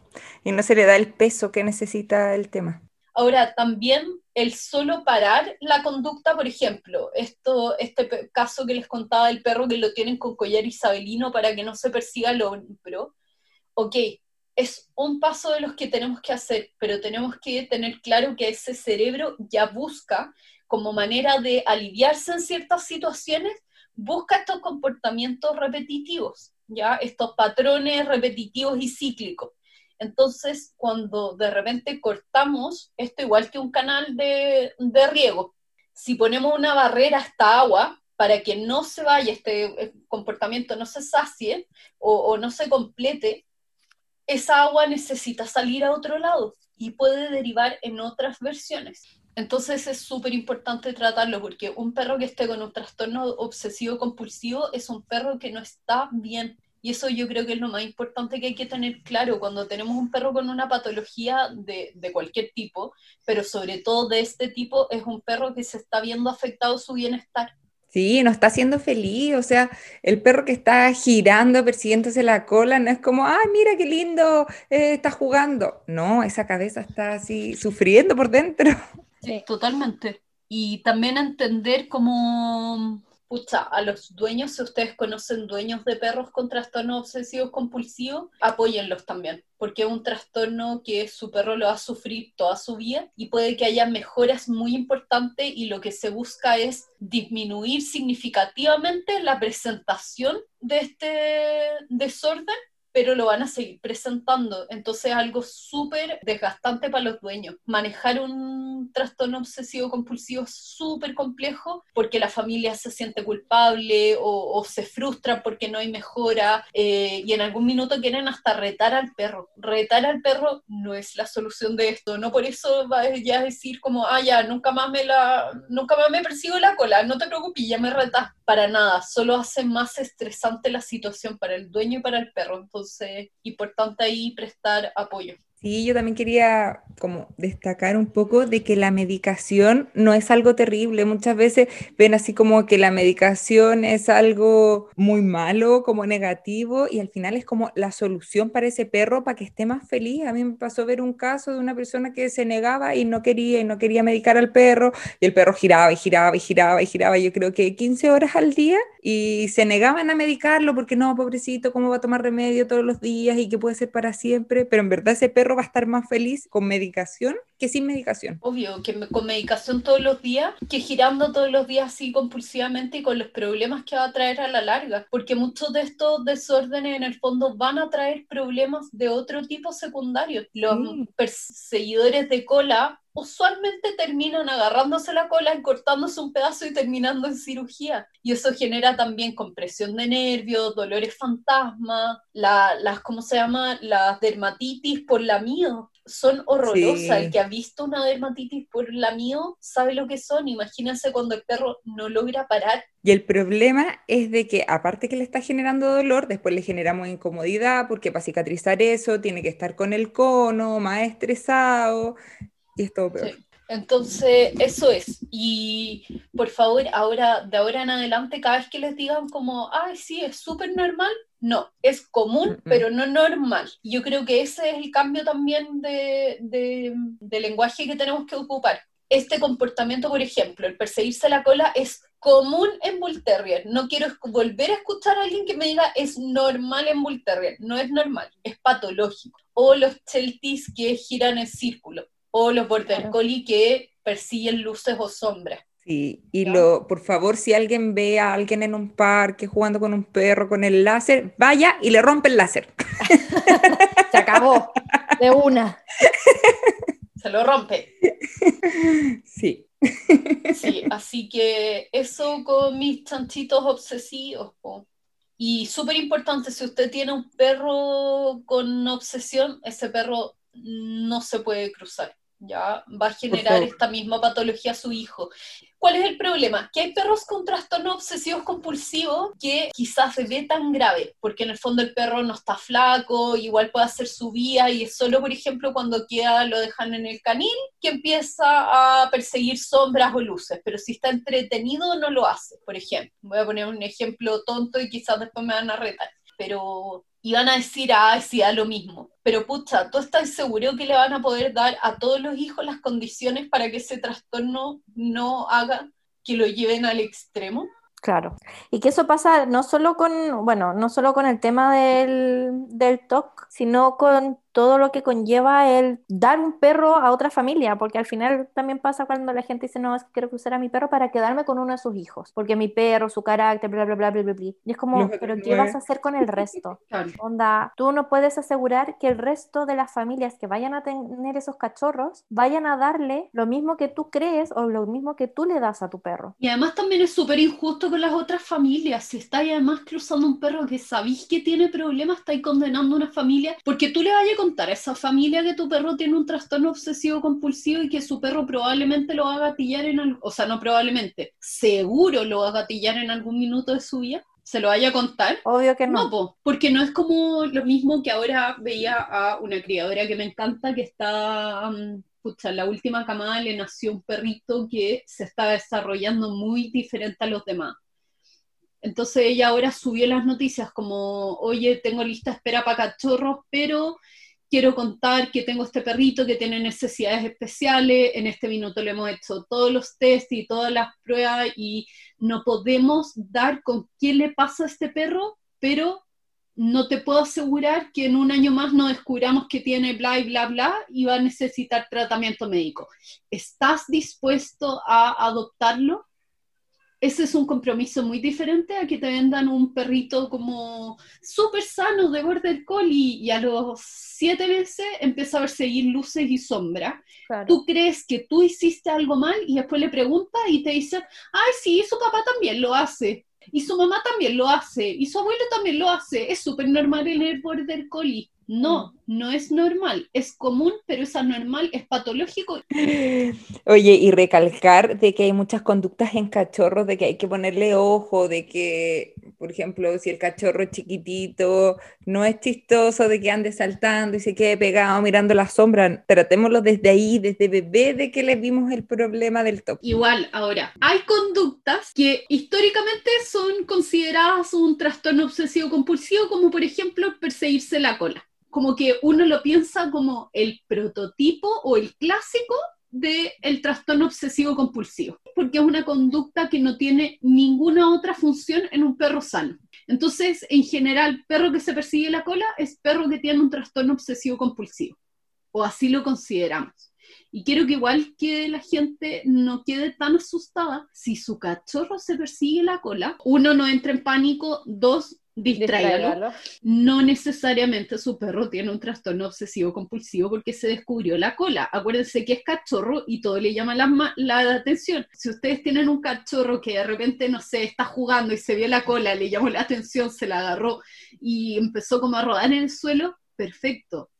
y no se le da el peso que necesita el tema. Ahora, también el solo parar la conducta, por ejemplo, esto, este caso que les contaba del perro que lo tienen con collar isabelino para que no se persiga el hombro, ok, es un paso de los que tenemos que hacer, pero tenemos que tener claro que ese cerebro ya busca como manera de aliviarse en ciertas situaciones, busca estos comportamientos repetitivos, ¿ya? Estos patrones repetitivos y cíclicos. Entonces, cuando de repente cortamos, esto igual que un canal de, de riego, si ponemos una barrera a esta agua para que no se vaya este eh, comportamiento, no se sacie o, o no se complete, esa agua necesita salir a otro lado y puede derivar en otras versiones. Entonces es súper importante tratarlo porque un perro que esté con un trastorno obsesivo compulsivo es un perro que no está bien. Y eso yo creo que es lo más importante que hay que tener claro cuando tenemos un perro con una patología de, de cualquier tipo, pero sobre todo de este tipo, es un perro que se está viendo afectado su bienestar. Sí, no está siendo feliz, o sea, el perro que está girando, persiguiéndose la cola, no es como, ay, mira qué lindo, eh, está jugando. No, esa cabeza está así sufriendo por dentro. Sí. Totalmente. Y también entender cómo, pucha, a los dueños, si ustedes conocen dueños de perros con trastornos obsesivos compulsivos, apóyenlos también, porque es un trastorno que su perro lo va a sufrir toda su vida y puede que haya mejoras muy importantes y lo que se busca es disminuir significativamente la presentación de este desorden pero lo van a seguir presentando. Entonces es algo súper desgastante para los dueños. Manejar un trastorno obsesivo compulsivo es súper complejo porque la familia se siente culpable o, o se frustra porque no hay mejora eh, y en algún minuto quieren hasta retar al perro. Retar al perro no es la solución de esto. No por eso va a decir como, ah, ya, nunca más me la, nunca más me persigo la cola, no te preocupes, ya me retas. Para nada, solo hace más estresante la situación para el dueño y para el perro. Entonces, importante ahí prestar apoyo. Sí, yo también quería como destacar un poco de que la medicación no es algo terrible. Muchas veces ven así como que la medicación es algo muy malo, como negativo, y al final es como la solución para ese perro para que esté más feliz. A mí me pasó ver un caso de una persona que se negaba y no quería y no quería medicar al perro, y el perro giraba y giraba y giraba y giraba, yo creo que 15 horas al día, y se negaban a medicarlo porque no, pobrecito, ¿cómo va a tomar remedio todos los días y qué puede ser para siempre? Pero en verdad ese perro va a estar más feliz con medicación que sin medicación. Obvio, que con medicación todos los días, que girando todos los días así compulsivamente y con los problemas que va a traer a la larga, porque muchos de estos desórdenes en el fondo van a traer problemas de otro tipo secundarios. Los Sí. perseguidores de cola usualmente terminan agarrándose la cola cortándose un pedazo y terminando en cirugía. Y eso genera también compresión de nervios, dolores fantasma, la- las, ¿cómo se llama? Las dermatitis por la mío. Son horrorosas. Sí. El que ha visto una dermatitis por la mío sabe lo que son. Imagínense cuando el perro no logra parar. Y el problema es de que aparte que le está generando dolor, después le generamos incomodidad porque para cicatrizar eso tiene que estar con el cono, más estresado, y es todo peor. Sí. Entonces, eso es. Y por favor, ahora, de ahora en adelante, cada vez que les digan como, ay, sí, es súper normal, no, es común, pero no normal. Yo creo que ese es el cambio también de, de- de lenguaje que tenemos que ocupar. Este comportamiento, por ejemplo, el perseguirse la cola es común en Bull Terrier. No quiero volver a escuchar a alguien que me diga es normal en Bull Terrier. No es normal, es patológico. O los Chelties que giran en círculo o los border collie que persiguen luces o sombras. Sí, y lo, por favor, si alguien ve a alguien en un parque jugando con un perro con el láser, vaya y le rompe el láser. [LAUGHS] Se acabó. De una. Se lo rompe. Sí. Sí, así que eso con mis chanchitos obsesivos. po. Y súper importante, si usted tiene un perro con obsesión, ese perro no se puede cruzar. Ya va a generar esta misma patología a su hijo. ¿Cuál es el problema? Que hay perros con trastornos obsesivos compulsivos que quizás se ve tan grave, porque en el fondo el perro no está flaco, igual puede hacer su vía y es solo, por ejemplo, cuando queda, lo dejan en el canil, que empieza a perseguir sombras o luces, pero si está entretenido no lo hace, por ejemplo. Voy a poner un ejemplo tonto y quizás después me van a retar, pero iban a decir, ah, sí, da lo mismo. Pero pucha, ¿tú estás seguro que le van a poder dar a todos los hijos las condiciones para que ese trastorno no haga que lo lleven al extremo? Claro. Y que eso pasa no solo con, bueno, no solo con el tema del, del TOC, sino con todo lo que conlleva el dar un perro a otra familia, porque al final también pasa cuando la gente dice, no, es que quiero cruzar a mi perro para quedarme con uno de sus hijos, porque mi perro, su carácter, bla, bla, bla, bla, bla, bla. Y es como, pero ¿qué vas a hacer con el resto? [LAUGHS] Onda, tú no puedes asegurar que el resto de las familias que vayan a tener esos cachorros vayan a darle lo mismo que tú crees o lo mismo que tú le das a tu perro. Y además también es súper injusto con las otras familias. Si estáis además cruzando un perro que sabéis que tiene problemas, estáis condenando a una familia porque tú le vayas a contar a esa familia que tu perro tiene un trastorno obsesivo compulsivo y que su perro probablemente lo va a gatillar en algo, o sea, no probablemente, seguro lo va a gatillar en algún minuto de su vida. ¿Se lo vaya a contar? Obvio que no. No, po, porque no es como lo mismo que ahora veía a una criadora que me encanta, que está, mm, pucha, la última camada le nació un perrito que se está desarrollando muy diferente a los demás. Entonces ella ahora subió las noticias como, oye, tengo lista espera para cachorros, pero quiero contar que tengo este perrito que tiene necesidades especiales, en este minuto le hemos hecho todos los test y todas las pruebas y no podemos dar con qué le pasa a este perro, pero no te puedo asegurar que en un año más no descubramos que tiene bla y bla bla y va a necesitar tratamiento médico. ¿Estás dispuesto a adoptarlo? Ese es un compromiso muy diferente a que te vendan un perrito como súper sano de border collie y a los siete meses empieza a perseguir luces y sombras. Claro. Tú crees que tú hiciste algo mal y después le preguntas y te dicen, ay, sí, su papá también lo hace. Y su mamá también lo hace. Y su abuelo también lo hace. Es súper normal en el border collie. No, no es normal. Es común, pero es anormal, es patológico. Oye, y recalcar de que hay muchas conductas en cachorros, de que hay que ponerle ojo, de que Por ejemplo, si el cachorro es chiquitito, no es chistoso de que ande saltando y se quede pegado mirando la sombra, tratémoslo desde ahí, desde bebé, de que le vimos el problema del top. Igual, ahora, hay conductas que históricamente son consideradas un trastorno obsesivo compulsivo, como por ejemplo perseguirse la cola. Como que uno lo piensa como el prototipo o el clásico del trastorno obsesivo compulsivo, porque es una conducta que no tiene ninguna otra función en un perro sano. Entonces, en general, perro que se persigue la cola es perro que tiene un trastorno obsesivo compulsivo, o así lo consideramos. Y quiero que igual que la gente no quede tan asustada si su cachorro se persigue la cola, uno no entra en pánico, dos distráigalo. No necesariamente su perro tiene un trastorno obsesivo compulsivo porque se descubrió la cola. Acuérdense que es cachorro y todo le llama la, la, atención. Si ustedes tienen un cachorro que de repente, no sé, está jugando y se vio la cola, le llamó la atención, se la agarró y empezó como a rodar en el suelo, perfecto.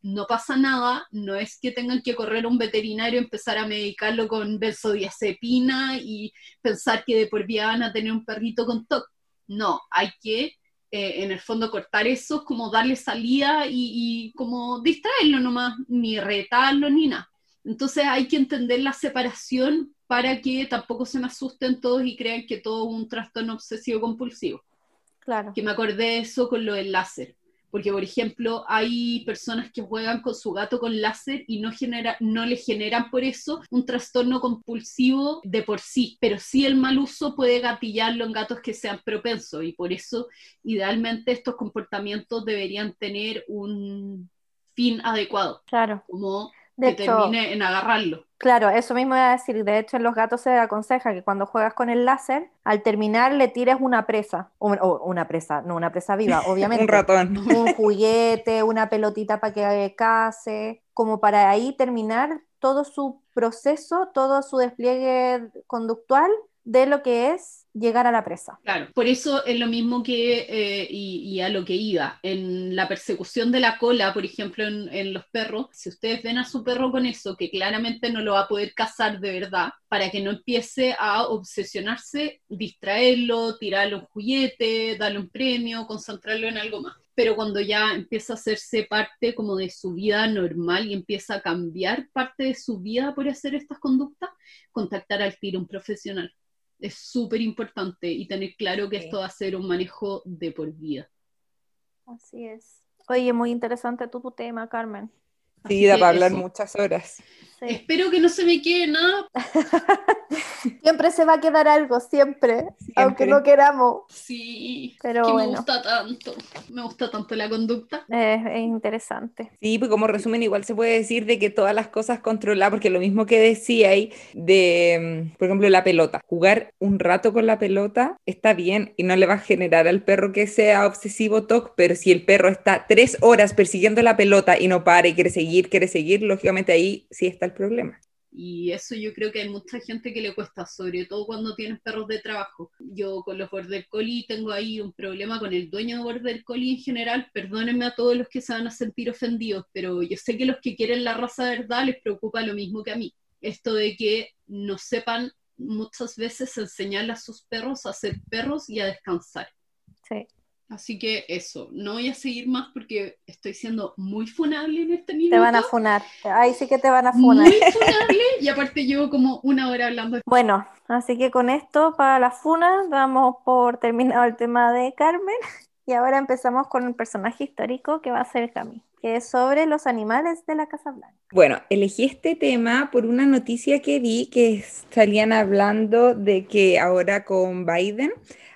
No pasa nada, no es que tengan que correr a un veterinario, empezar a medicarlo con benzodiazepina y pensar que de por vida van a tener un perrito con TOC. No, hay que eh, en el fondo cortar eso, como darle salida y, como distraerlo nomás, ni retarlo ni nada. Entonces hay que entender la separación para que tampoco se me asusten todos y crean que todo es un trastorno obsesivo compulsivo. Claro. Que me acordé de eso con lo del láser. Porque, por ejemplo, hay personas que juegan con su gato con láser y no, genera, no le generan por eso un trastorno compulsivo de por sí, pero sí el mal uso puede gatillarlo en gatos que sean propensos y por eso idealmente estos comportamientos deberían tener un fin adecuado. Claro. Como que termine en agarrarlo. Claro, eso mismo iba a decir. De hecho, en los gatos se aconseja que cuando juegas con el láser, al terminar le tires una presa. O, una presa, no una presa viva, [LAUGHS] obviamente. un ratón. Un [LAUGHS] juguete, una pelotita para que case, como para ahí terminar todo su proceso, todo su despliegue conductual de lo que es llegar a la presa. Claro, por eso es lo mismo que, eh, y, a lo que iba, en la persecución de la cola, por ejemplo, en, los perros, si ustedes ven a su perro con eso, que claramente no lo va a poder cazar de verdad, para que no empiece a obsesionarse, distraerlo, tirarle un juguete, darle un premio, concentrarlo en algo más. Pero cuando ya empieza a hacerse parte como de su vida normal y empieza a cambiar parte de su vida por hacer estas conductas, contactar al tiro un profesional es súper importante y tener claro que esto va a ser un manejo de por vida. Así es. Oye, muy interesante tu, tu tema, Carmen. Sí, da para hablar muchas horas. Espero que no se me quede nada. [LAUGHS] siempre se va a quedar algo, siempre, aunque no queramos. Sí, pero que bueno. me gusta tanto, me gusta tanto la conducta. Es, interesante. Sí, pues como resumen igual se puede decir de que todas las cosas controladas, porque lo mismo que decía ahí de, por ejemplo, la pelota, jugar un rato con la pelota está bien y no le va a generar al perro que sea obsesivo TOC, pero si el perro está tres horas persiguiendo la pelota y no para y quiere seguir, quiere seguir, lógicamente ahí sí está el problema. Y eso yo creo que hay mucha gente que le cuesta, sobre todo cuando tienes perros de trabajo. Yo con los Border Collie tengo ahí un problema con el dueño de Border Collie en general. Perdónenme a todos los que se van a sentir ofendidos, pero yo sé que los que quieren la raza de verdad les preocupa lo mismo que a mí. Esto de que no sepan muchas veces enseñarle a sus perros a ser perros y a descansar. Sí. Así que eso, no voy a seguir más porque estoy siendo muy funable en este minuto. Te van a funar, ahí sí que te van a funar. Muy [LAUGHS] funable y aparte llevo como una hora hablando. Bueno, así que con esto para la funa damos por terminado el tema de Carmen [LAUGHS] y ahora empezamos con un personaje histórico que va a ser Cami, que es sobre los animales de la Casa Blanca. Bueno, elegí este tema por una noticia que vi que estarían hablando de que ahora con Biden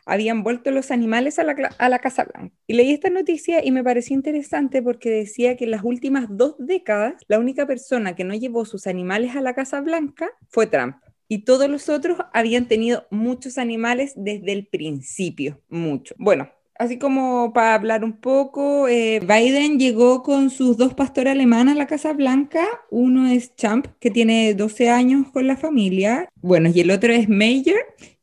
habían vuelto los animales a la, Casa Blanca. Y leí esta noticia y me pareció interesante porque decía que en las últimas dos décadas la única persona que no llevó sus animales a la Casa Blanca fue Trump. Y todos los otros habían tenido muchos animales desde el principio, mucho. Bueno, así como para hablar un poco, eh, Biden llegó con sus dos pastores alemanes a la Casa Blanca. Uno es Champ, que tiene 12 años con la familia. Bueno, y el otro es Major,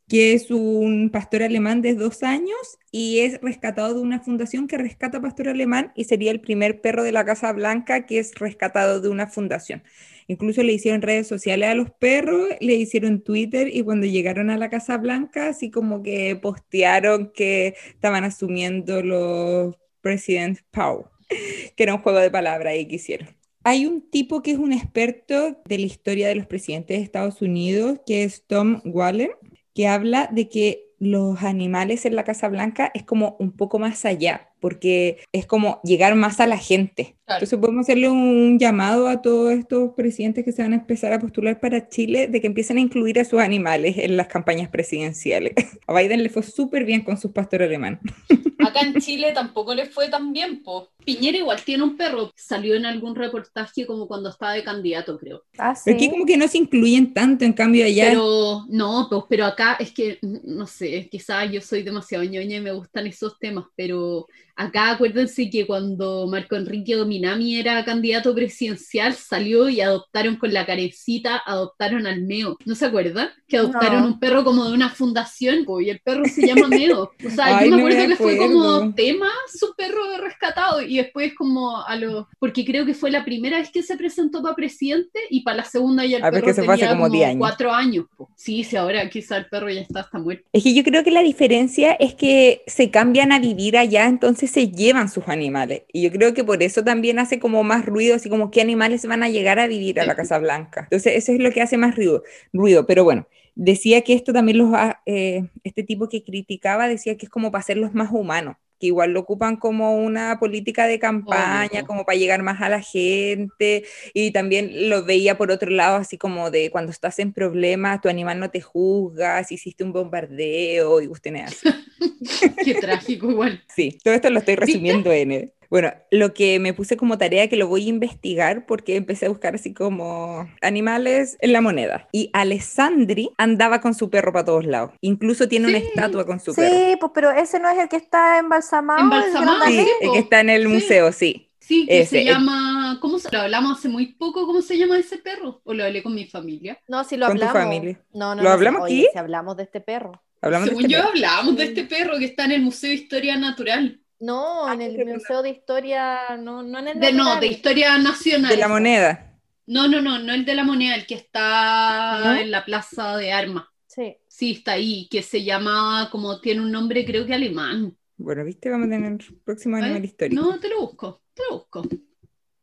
que es un pastor alemán de dos años y es rescatado de una fundación que rescata pastor alemán y sería el primer perro de la Casa Blanca que es rescatado de una fundación. Incluso le hicieron redes sociales a los perros, le hicieron Twitter y cuando llegaron a la Casa Blanca, así como que postearon que estaban asumiendo los President Power, [LAUGHS] que era un juego de palabras y que hicieron. Hay un tipo que es un experto de la historia de los presidentes de Estados Unidos, que es Tom Wallen, que habla de que los animales en la Casa Blanca es como un poco más allá, porque es como llegar más a la gente. Claro. Entonces podemos hacerle un llamado a todos estos presidentes que se van a empezar a postular para Chile de que empiecen a incluir a sus animales en las campañas presidenciales. [LAUGHS] A Biden le fue súper bien con sus pastores alemanes. [LAUGHS] Acá en Chile tampoco le fue tan bien, po. Piñera igual tiene un perro. Salió en algún reportaje como cuando estaba de candidato, creo. Ah, sí. Pero aquí como que no se incluyen tanto, en cambio allá... Pero no, pues, pero acá es que, no sé, quizás yo soy demasiado ñoña y me gustan esos temas, pero acá acuérdense que cuando Marco Enrique Dominami era candidato presidencial, salió y adoptaron con la carecita, adoptaron al Meo. ¿No se acuerdan? Que adoptaron No. un perro como de una fundación, po, y el perro se llama [LAUGHS] Meo. O sea, Ay, yo me no me acuerdo que fue como acuerdo. tema su perro rescatado y después como a los... Porque creo que fue la primera vez que se presentó para presidente y para la segunda ya el Ah, perro que hace tenía como como 10 años. cuatro años. po. Sí, sí, ahora quizá el perro ya está hasta muerto. Es que yo creo que la diferencia es que se cambian a vivir allá, entonces se llevan sus animales. Y yo creo que por eso también hace como más ruido, así como qué animales van a llegar a vivir a la Casa Blanca. Entonces eso es lo que hace más ruido. ruido. Pero bueno, decía que esto también los, eh, este tipo que criticaba decía que es como para hacerlos más humanos que igual lo ocupan como una política de campaña, Obvio. como para llegar más a la gente, y también lo veía por otro lado, así como de cuando estás en problemas, tu animal no te juzga, si hiciste un bombardeo y cuestiones así. [LAUGHS] Qué trágico igual. Sí, todo esto lo estoy resumiendo en... Bueno, lo que me puse como tarea que lo voy a investigar porque empecé a buscar así como animales en la moneda. Y Alessandri andaba con su perro para todos lados. Incluso tiene una Sí. estatua con su perro. Sí, pues, pero ese no es el que está embalsamado. Embalsamado, el Sí, sí, el que está en el Sí. museo, sí. Sí, que Ese, se llama, ¿cómo se lo hablamos hace muy poco? ¿Cómo se llama ese perro? ¿O lo hablé con mi familia? No, si lo Con tu hablamos. familia. No, no, ¿Lo no, hablamos oye, aquí? si hablamos de este perro. Hablamos de Según este yo perro. hablamos de Sí. este perro que está en el Museo de Historia Natural. No, Ah, en el no. Museo de Historia, no, no en el De, no, de Historia Nacional. de la moneda. No, no, no, no el de la moneda, el que está ¿No? en la Plaza de Armas. Sí. Sí, está ahí, que se llama, como tiene un nombre creo que alemán. Bueno, viste, vamos a tener el próximo animal histórico. No, te lo busco, te lo busco.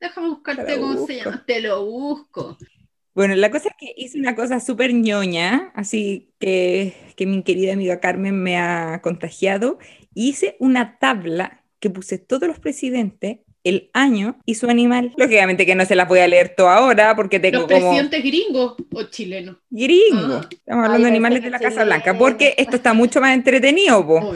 Déjame buscarte cómo busco. se llama. Te lo busco. Bueno, la cosa es que hice una cosa súper ñoña, así que, que mi querida amiga Carmen me ha contagiado. Hice una tabla que puse todos los presidentes, el año y su animal. Lógicamente que no se las voy a leer toda ahora porque tengo ¿Los como presidentes gringos o chilenos? gringo. Ah. Estamos Ay, hablando de animales que de la Casa chileno. Blanca, porque esto está mucho más entretenido, po.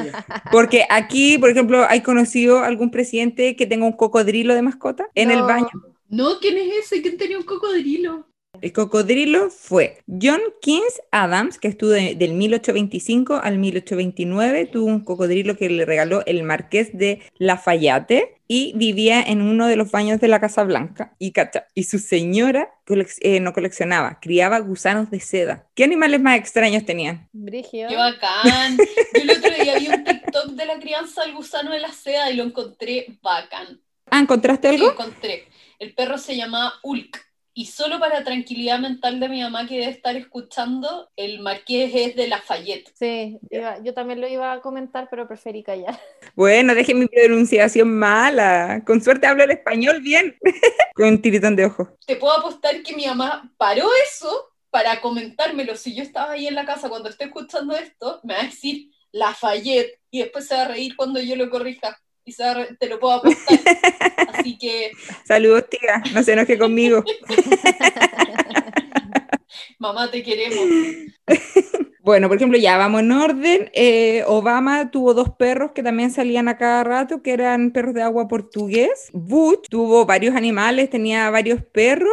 Porque aquí, por ejemplo, ¿hay conocido algún presidente que tenga un cocodrilo de mascota en el baño? No, ¿quién es ese? ¿Quién tenía un cocodrilo? El cocodrilo fue John Kings Adams, que estuvo de- del 1825 al 1829. Tuvo un cocodrilo que le regaló el marqués de Lafayette y vivía en uno de los baños de la Casa Blanca. Y, cacha, y su señora colec- eh, no coleccionaba, criaba gusanos de seda. ¿Qué animales más extraños tenían? Brigio. ¡Qué bacán! Yo el otro día vi un TikTok de la crianza del gusano de la seda y lo encontré bacán. Ah, ¿encontraste Sí, algo? encontré. El perro se llamaba Ulk. Y solo para tranquilidad mental de mi mamá que debe estar escuchando, el marqués es de Lafayette. Sí, iba- yo también lo iba a comentar, pero preferí callar. [LAUGHS] Bueno, deje mi pronunciación mala. Con suerte hablo el español bien. [LAUGHS] Con un tiritón de ojo. Te puedo apostar que mi mamá paró eso para comentármelo. Si yo estaba ahí en la casa cuando esté escuchando esto, me va a decir Lafayette y después se va a reír cuando yo lo corrija. Re- te lo puedo apostar. [LAUGHS] Así que, Saludos, tía. No se enoje conmigo. [LAUGHS] mamá, te queremos. [LAUGHS] Bueno, por ejemplo, ya vamos en orden. Eh, Obama tuvo dos perros que también salían a cada rato, que eran perros de agua portugués. Bush tuvo varios animales, tenía varios perros.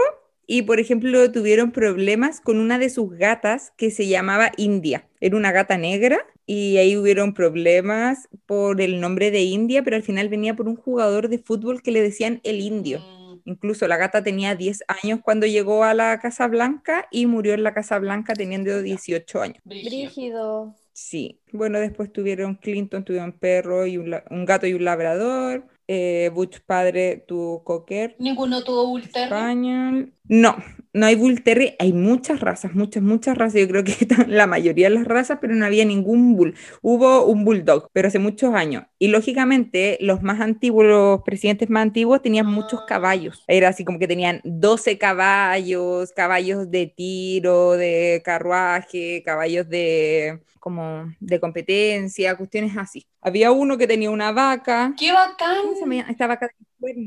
Y, por ejemplo, tuvieron problemas con una de sus gatas que se llamaba India. Era una gata negra y ahí hubieron problemas por el nombre de India, pero al final venía por un jugador de fútbol que le decían el indio. Mm, Incluso la gata tenía 10 años cuando llegó a la Casa Blanca y murió en la Casa Blanca teniendo 18 años. brígido. Sí, bueno, después tuvieron Clinton, tuvieron perro y un, un gato y un labrador. Eh, Bush padre tuvo cocker Ninguno tuvo Terrier. español. No, no hay Bull Terrier, hay muchas razas, muchas, muchas razas. Yo creo que [LAUGHS] están la mayoría de las razas, pero no había ningún Bull. Hubo un Bulldog, pero hace muchos años. Y lógicamente, los más antiguos, los presidentes más antiguos, tenían muchos caballos. Era así como que tenían 12 caballos, caballos de tiro, de carruaje, caballos de como de competencia, cuestiones así. Había uno que tenía una vaca. ¡Qué bacán! ¿Cómo se llama esta vaca?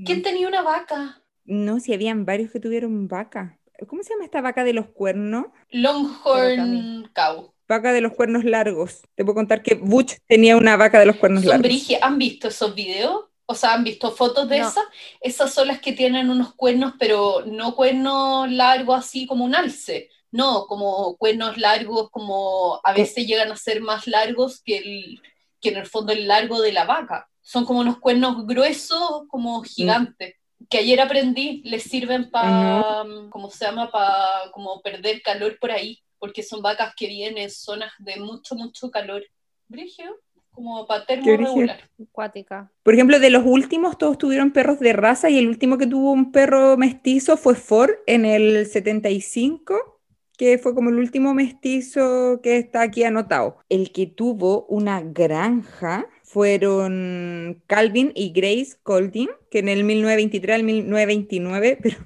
¿Quién tenía una vaca? No, si habían varios que tuvieron vaca. ¿Cómo se llama esta vaca de los cuernos? Longhorn cow. Vaca de los cuernos largos. Te puedo contar que Butch tenía una vaca de los cuernos Son largos. brigia- ¿Han visto esos videos? O sea, ¿han visto fotos de No. esas? Esas son las que tienen unos cuernos, pero no cuernos largos así como un alce. No, como cuernos largos, como a veces llegan a ser más largos que, el, que en el fondo el largo de la vaca. Son como unos cuernos gruesos, como gigantes. Que ayer aprendí, les sirven para, ¿cómo se llama? Para como perder calor por ahí, porque son vacas que viven en zonas de mucho, mucho calor. Brigio, como para Qué brígido. termorregular. Acuática. Por ejemplo, de los últimos, todos tuvieron perros de raza y el último que tuvo un perro mestizo fue Ford en el 75, que fue como el último mestizo que está aquí anotado. El que tuvo una granja fueron Calvin y Grace Golding, que en el 1923 al 1929, [LAUGHS] pero,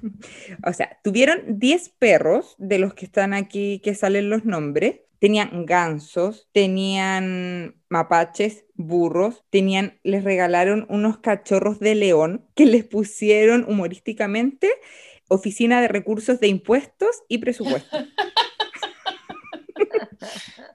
o sea, tuvieron 10 perros de los que están aquí, que salen los nombres. Tenían gansos, tenían mapaches, burros, tenían, les regalaron unos cachorros de león que les pusieron humorísticamente Oficina de Recursos de Impuestos y Presupuestos. [LAUGHS]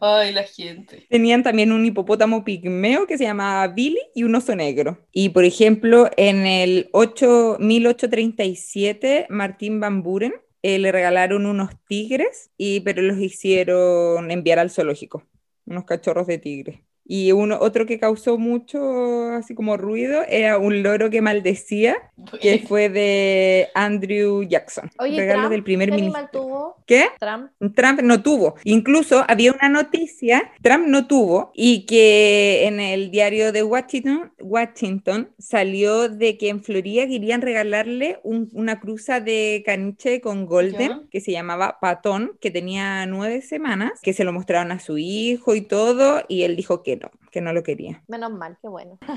Ay, la gente. Tenían también un hipopótamo pigmeo que se llamaba Billy y un oso negro. Y por ejemplo, en el 8, 1837, Martín Van Buren eh, le regalaron unos tigres, y, pero los hicieron enviar al zoológico, unos cachorros de tigre. Y uno, otro que causó mucho así como ruido era un loro que maldecía, que fue de Andrew Jackson, Oye, regalo Trump, del primer ¿qué ministro. animal tuvo? ¿Qué? Trump. Trump no tuvo. Incluso había una noticia, Trump no tuvo, y que en el diario de Washington, Washington salió de que en Florida querían regalarle un- una cruza de caniche con Golden, que se llamaba Patón, que tenía nueve semanas, que se lo mostraron a su hijo y todo, y él dijo que no, que no lo quería. [LAUGHS] Menos mal, qué bueno. [LAUGHS]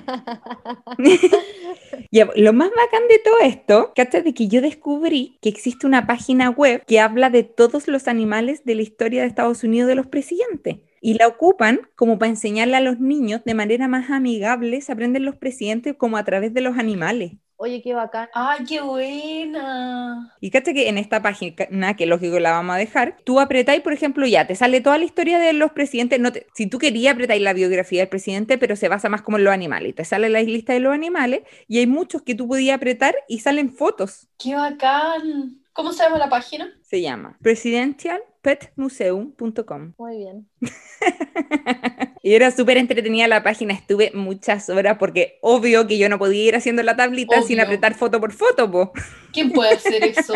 Ya, lo más bacán de todo esto, ¿cachai? De que yo descubrí que existe una página web que habla de todos los animales de la historia de Estados Unidos de los presidentes. Y la ocupan como para enseñarle a los niños de manera más amigable, se aprenden los presidentes como a través de los animales. Oye, qué bacán. Ay, qué buena. Y cacha que en esta página, que lógico la vamos a dejar, tú apretáis, por ejemplo, ya, te sale toda la historia de los presidentes. No te- si tú querías, apretáis la biografía del presidente, pero se basa más como en los animales. Y te sale la lista de los animales, y hay muchos que tú podías apretar y salen fotos. Qué bacán. ¿Cómo se llama la página? Se llama presidentialpetmuseum.com. Muy bien. [LAUGHS] Y era súper entretenida la página, estuve muchas horas porque obvio que yo no podía ir haciendo la tablita sin apretar foto por foto, po. ¿Quién puede hacer [LAUGHS] eso?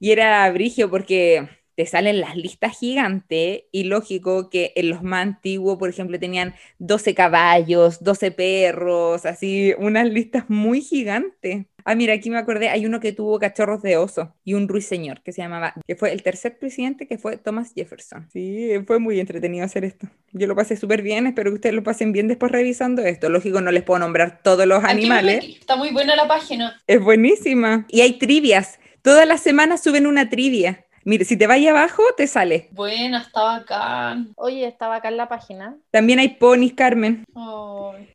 Y era brigio porque te salen las listas gigantes y lógico que en los más antiguos, por ejemplo, tenían 12 caballos, 12 perros, así, unas listas muy gigantes. Ah, mira, aquí me acordé, hay uno que tuvo cachorros de oso y un ruiseñor que se llamaba, que fue el tercer presidente, que fue Thomas Jefferson. Sí, fue muy entretenido hacer esto. Yo lo pasé súper bien, espero que ustedes lo pasen bien después revisando esto. Lógico, no les puedo nombrar todos los Aquí animales. Está muy buena la página. Es buenísima. Y hay trivias. Todas las semanas suben una trivia. Mire, si te vas abajo, te sale. Buena, está bacán. Oye, está bacán la página. También hay ponis, Carmen.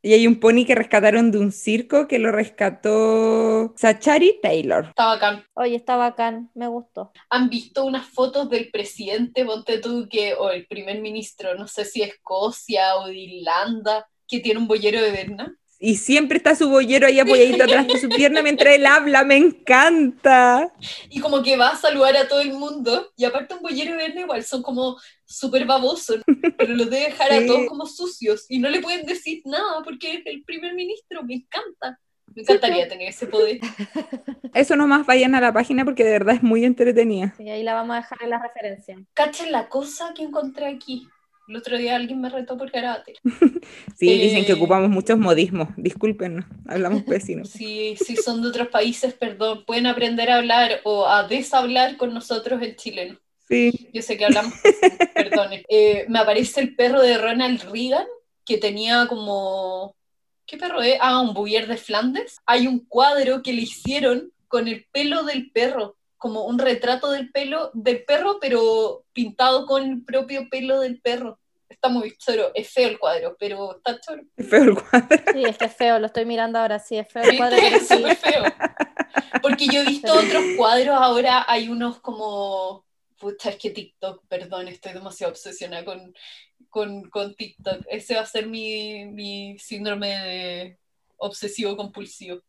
Y hay un pony que rescataron de un circo que lo rescató Sachari Taylor. está bacán. Oye, está bacán. Me gustó. ¿Han visto unas fotos del presidente, ponte tú, que, o el primer ministro, no sé si de Escocia o de Irlanda, que tiene un bollero de Berna? Y siempre está su bollero ahí apoyadito atrás de su pierna mientras él habla. Me encanta. Y como que va a saludar a todo el mundo. Y aparte un bollero de Berna igual son como súper babosos, pero los debe dejar a Sí. todos como sucios. Y no le pueden decir nada porque es el primer ministro. Me encanta. Me encantaría tener ese poder. [LAUGHS] Eso nomás vayan a la página porque de verdad es muy entretenida. Y ahí la vamos a dejar en la referencia. Cachen la cosa que encontré aquí. El otro día alguien me retó por karate. [LAUGHS] Sí, dicen que Eh, ocupamos muchos modismos. Discúlpenos, hablamos pésimo. Si, si son de otros países, perdón, pueden aprender a hablar o a deshablar con nosotros el chileno. Sí. Yo sé que hablamos, [LAUGHS] perdone. Eh, me aparece el perro de Ronald Reagan, que tenía como... ¿Qué perro es? Ah, un bouvier de Flandes. Hay un cuadro que le hicieron con el pelo del perro, como un retrato del pelo del perro, pero pintado con el propio pelo del perro. Está muy choro, es feo el cuadro, pero está choro. Es feo el cuadro. Sí, es que es feo, lo estoy mirando ahora, sí, es feo el cuadro. [LAUGHS] Pero Es sí. súper feo. Porque yo he visto otros cuadros, ahora hay unos como... Pucha, es que TikTok, perdón, estoy demasiado obsesionada con, con, con TikTok. Ese va a ser mi, mi síndrome de obsesivo compulsivo.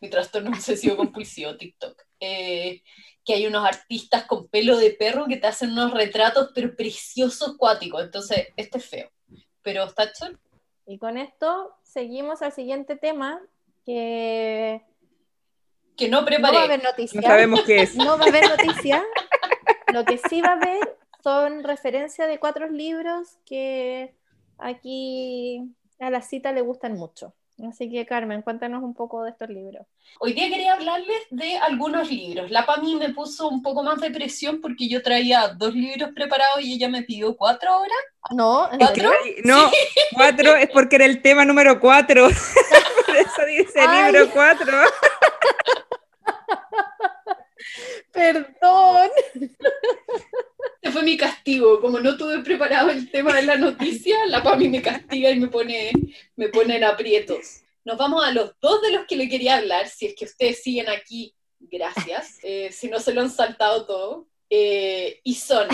Mi trastorno [LAUGHS] obsesivo compulsivo, TikTok. Eh, que hay unos artistas con pelo de perro que te hacen unos retratos, pero preciosos, cuáticos. Entonces, este es feo. Pero está chulo. Y con esto seguimos al siguiente tema, que Que no no preparé. va a haber No noticias. sabemos qué es. No va a haber noticias. Lo que sí va a haber son referencias de cuatro libros que aquí a la cita le gustan mucho. Así que Carmen, cuéntanos un poco de estos libros. Hoy día quería hablarles de algunos libros. La Pami me puso un poco más de presión porque yo traía dos libros preparados y ella me pidió cuatro ahora. No, ¿en ¿Cuatro? No, cuatro es porque era el tema número cuatro. [LAUGHS] Por eso dice Ay. libro cuatro. [LAUGHS] [LAUGHS] Perdón. [LAUGHS] Este fue mi castigo. Como no tuve preparado el tema de la noticia, la Pami me castiga y me pone, me pone en aprietos. Nos vamos a los dos de los que le quería hablar. Si es que ustedes siguen aquí, gracias. [LAUGHS] Eh, si no se lo han saltado todo. Eh, y son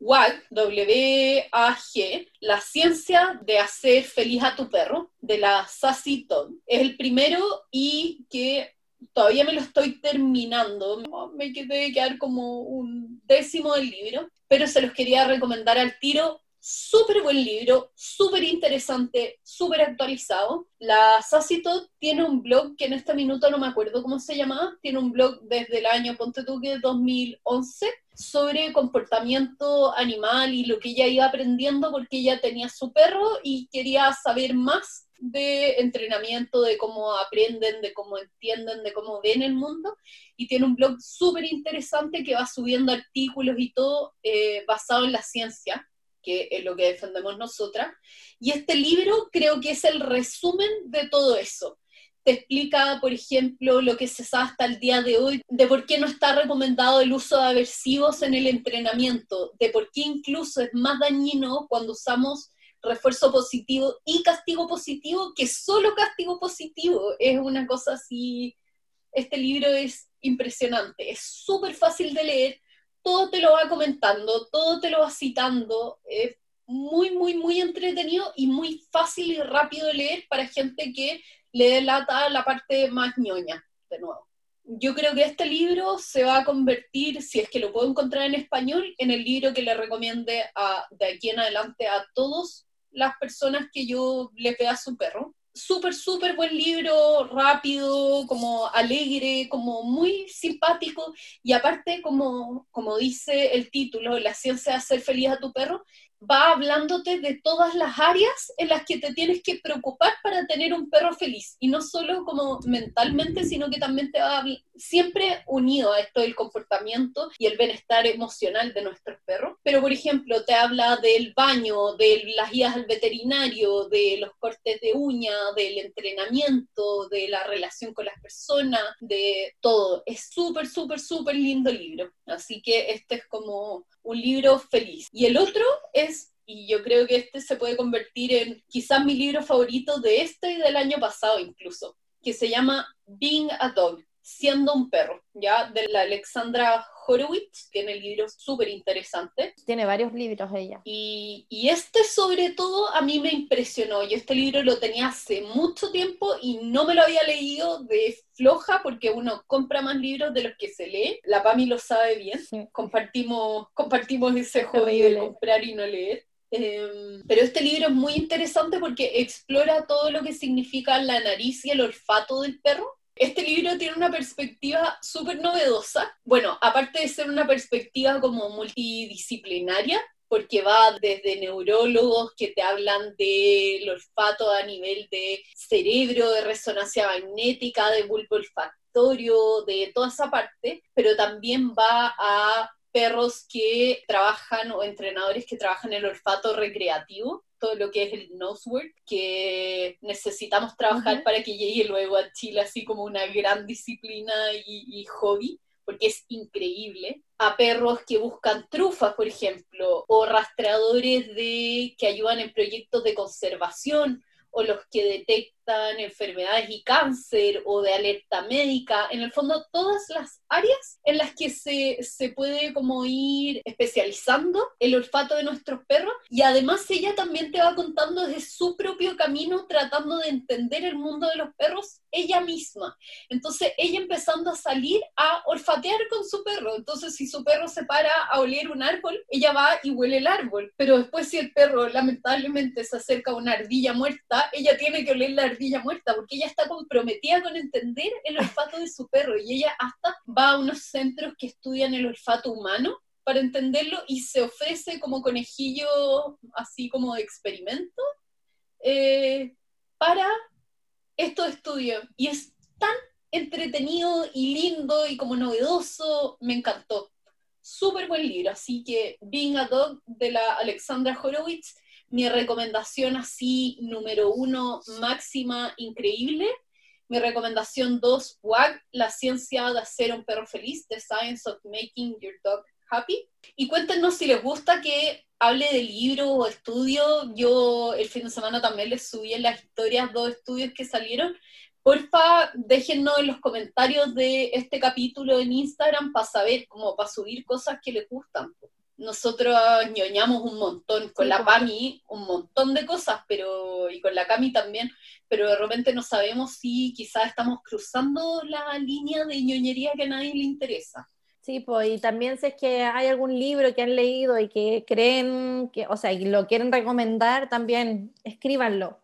WAG, W-A-G, La ciencia de hacer feliz a tu perro, de la Sassy Todd. Es el primero y que todavía me lo estoy terminando. Me quedé quedar como un décimo del libro, pero se los quería recomendar al tiro. Súper buen libro, súper interesante, súper actualizado. La Sassy Todd tiene un blog que en este minuto no me acuerdo cómo se llamaba. Tiene un blog desde el año, ponte tú que 2011, sobre comportamiento animal y lo que ella iba aprendiendo porque ella tenía su perro y quería saber más de entrenamiento, de cómo aprenden, de cómo entienden, de cómo ven el mundo. Y tiene un blog súper interesante que va subiendo artículos y todo eh, basado en la ciencia, que es lo que defendemos nosotras. Y este libro creo que es el resumen de todo eso. Te explica, por ejemplo, lo que se sabe hasta el día de hoy, de por qué no está recomendado el uso de aversivos en el entrenamiento, de por qué incluso es más dañino cuando usamos refuerzo positivo y castigo positivo que solo castigo positivo. Es una cosa así, este libro es impresionante, es súper fácil de leer, todo te lo va comentando, todo te lo va citando, es muy, muy, muy entretenido y muy fácil y rápido de leer para gente que le delata la parte más ñoña, de nuevo. Yo creo que este libro se va a convertir, si es que lo puedo encontrar en español, en el libro que le recomiende a, de aquí en adelante a todos las personas que yo le a su perro. Súper, súper buen libro, rápido, como alegre, como muy simpático y aparte, como, como dice el título, La ciencia de hacer feliz a tu perro, va hablándote de todas las áreas en las que te tienes que preocupar para tener un perro feliz. Y no solo como mentalmente, sino que también te va siempre unido a esto del comportamiento y el bienestar emocional de nuestros perros. Pero, por ejemplo, te habla del baño, de las guías al veterinario, de los cortes de uña, del entrenamiento, de la relación con las personas, de todo. Es súper, súper, súper lindo libro. Así que este es como un libro feliz. Y el otro es, y yo creo que este se puede convertir en quizás mi libro favorito de este y del año pasado incluso, que se llama Being a Dog, siendo un perro, ¿ya? De la Alexandra Horowitz, tiene el libro súper interesante. Tiene varios libros ella. Y, y este sobre todo a mí me impresionó. Yo este libro lo tenía hace mucho tiempo y no me lo había leído de floja porque uno compra más libros de los que se lee. La Pami lo sabe bien. Sí. Compartimos, compartimos ese hobby de comprar y no leer. Em, pero este libro es muy interesante porque explora todo lo que significa la nariz y el olfato del perro. Este libro tiene una perspectiva súper novedosa. Bueno, aparte de ser una perspectiva como multidisciplinaria, porque va desde neurólogos que te hablan del olfato a nivel de cerebro, de resonancia magnética, de bulbo olfactorio, de toda esa parte, pero también va a perros que trabajan o entrenadores que trabajan el olfato recreativo, todo lo que es el nosework, que necesitamos trabajar para que llegue luego a Chile así como una gran disciplina y, hobby porque es increíble, a perros que buscan trufas, por ejemplo, o rastreadores de, que ayudan en proyectos de conservación, o los que detectan enfermedades y cáncer o de alerta médica, en el fondo todas las áreas en las que se, se puede como ir especializando el olfato de nuestros perros y además ella también te va contando desde su propio camino tratando de entender el mundo de los perros ella misma. Entonces ella empezando a salir a olfatear con su perro. Entonces si su perro se para a oler un árbol, ella va y huele el árbol. Pero después si el perro lamentablemente se acerca a una ardilla muerta, ella tiene que oler la ardilla muerta porque ella está comprometida con entender el olfato de su perro y ella hasta va a unos centros que estudian el olfato humano para entenderlo y se ofrece como conejillo así como de experimento eh, para estos estudios. Y es tan entretenido y lindo y como novedoso, me encantó. Súper buen libro, así que Being a Dog de la Alexandra Horowitz, mi recomendación así número uno, máxima, increíble. Mi recomendación dos, WAG, La ciencia de hacer un perro feliz, The Science of Making Your Dog Happy. Y cuéntenos si les gusta que hable de libro o estudio. Yo el fin de semana también les subí en las historias dos estudios que salieron. Porfa, déjennos en los comentarios de este capítulo en Instagram para saber, como para subir cosas que les gustan. Nosotros ñoñamos un montón, con la Pami un montón de cosas, pero y con la Cami también, pero de repente no sabemos si quizás estamos cruzando la línea de ñoñería que a nadie le interesa. Sí, pues, y también si es que hay algún libro que han leído y que creen que, o sea, y lo quieren recomendar, también escríbanlo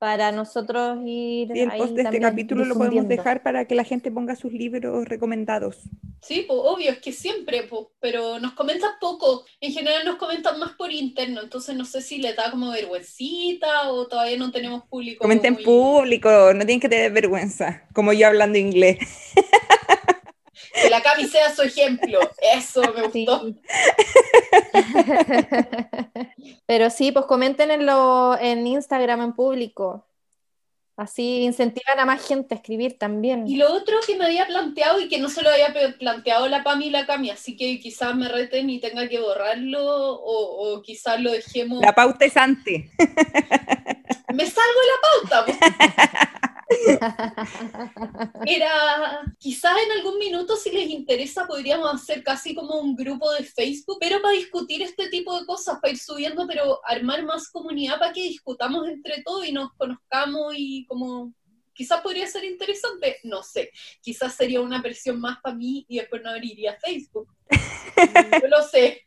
para nosotros ir. Y el post de este capítulo lo podemos dejar para que la gente ponga sus libros recomendados. Sí, pues obvio, es que siempre, pues, pero nos comentan poco. En general nos comentan más por interno, entonces no sé si les da como vergüencita o todavía no tenemos público. Comenten en público, no tienen que tener vergüenza, como yo hablando inglés. [LAUGHS] Que la Cami sea su ejemplo. Eso me gustó. [LAUGHS] Pero sí, pues comenten en, en Instagram en público. Así incentivan a más gente a escribir también. Y lo otro que me había planteado y que no se lo había planteado la Pami y la Cami, así que quizás me reten y tenga que borrarlo o, o quizás lo dejemos. La pauta es antes. Me salgo de la pauta. Pues. [LAUGHS] Era, quizás en algún minuto, si les interesa, podríamos hacer casi como un grupo de Facebook, pero para discutir este tipo de cosas, para ir subiendo, pero armar más comunidad para que discutamos entre todos y nos conozcamos y como quizás podría ser interesante, no sé, quizás sería una versión más para mí y después no abriría Facebook. [LAUGHS] No lo sé,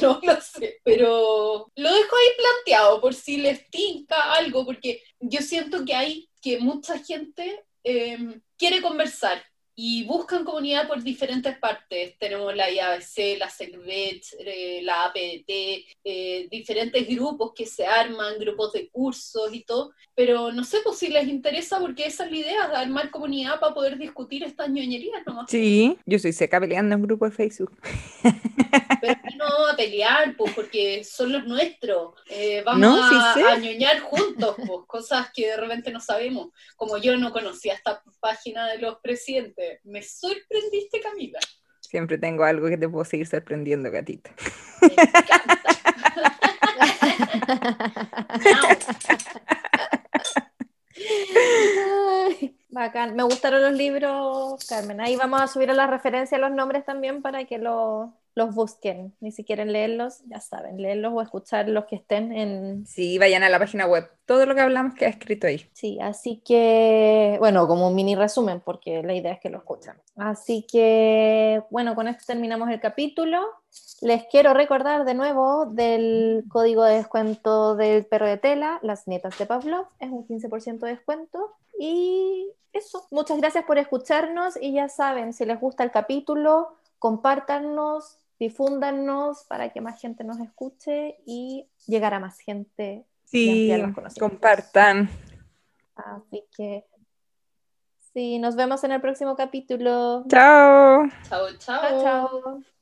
no lo sé, pero lo dejo ahí planteado por si les tinca algo, porque yo siento que hay que mucha gente em, quiere conversar y buscan comunidad por diferentes partes. Tenemos la IABC, la SECVET, eh, la APDT, eh, diferentes grupos que se arman, grupos de cursos y todo, pero no sé pues, si les interesa porque esa es la idea, de armar comunidad para poder discutir estas ñoñerías nomás. Sí, yo soy seca peleando en grupo de Facebook. Pero no a pelear, pues, porque son los nuestros. Eh, vamos a, ñoñar juntos, pues, cosas que de repente no sabemos. Como yo no conocía esta página de los presidentes. Me sorprendiste, Camila. Siempre tengo algo que te puedo seguir sorprendiendo, gatita. Me encanta. [LAUGHS] bacán. Me gustaron los libros, Carmen. Ahí vamos a subir a la referencia los nombres también para que lo, los busquen. Ni si quieren leerlos, ya saben, leerlos o escuchar los que estén en... Sí, vayan a la página web. Todo lo que hablamos queda escrito ahí. Sí, así que, bueno, como un mini resumen, porque la idea es que lo escuchen. Así que, bueno, con esto terminamos el capítulo. Les quiero recordar de nuevo del código de descuento del perro de tela, las nietas de Pavlov, es un 15% de descuento. Y eso, muchas gracias por escucharnos y ya saben, si les gusta el capítulo, compártanos, difúndanos para que más gente nos escuche y llegar a más gente. y Sí, ampliar los conocimientos. compartan. Así que sí, nos vemos en el próximo capítulo. Chao. Chao, Chao, chao.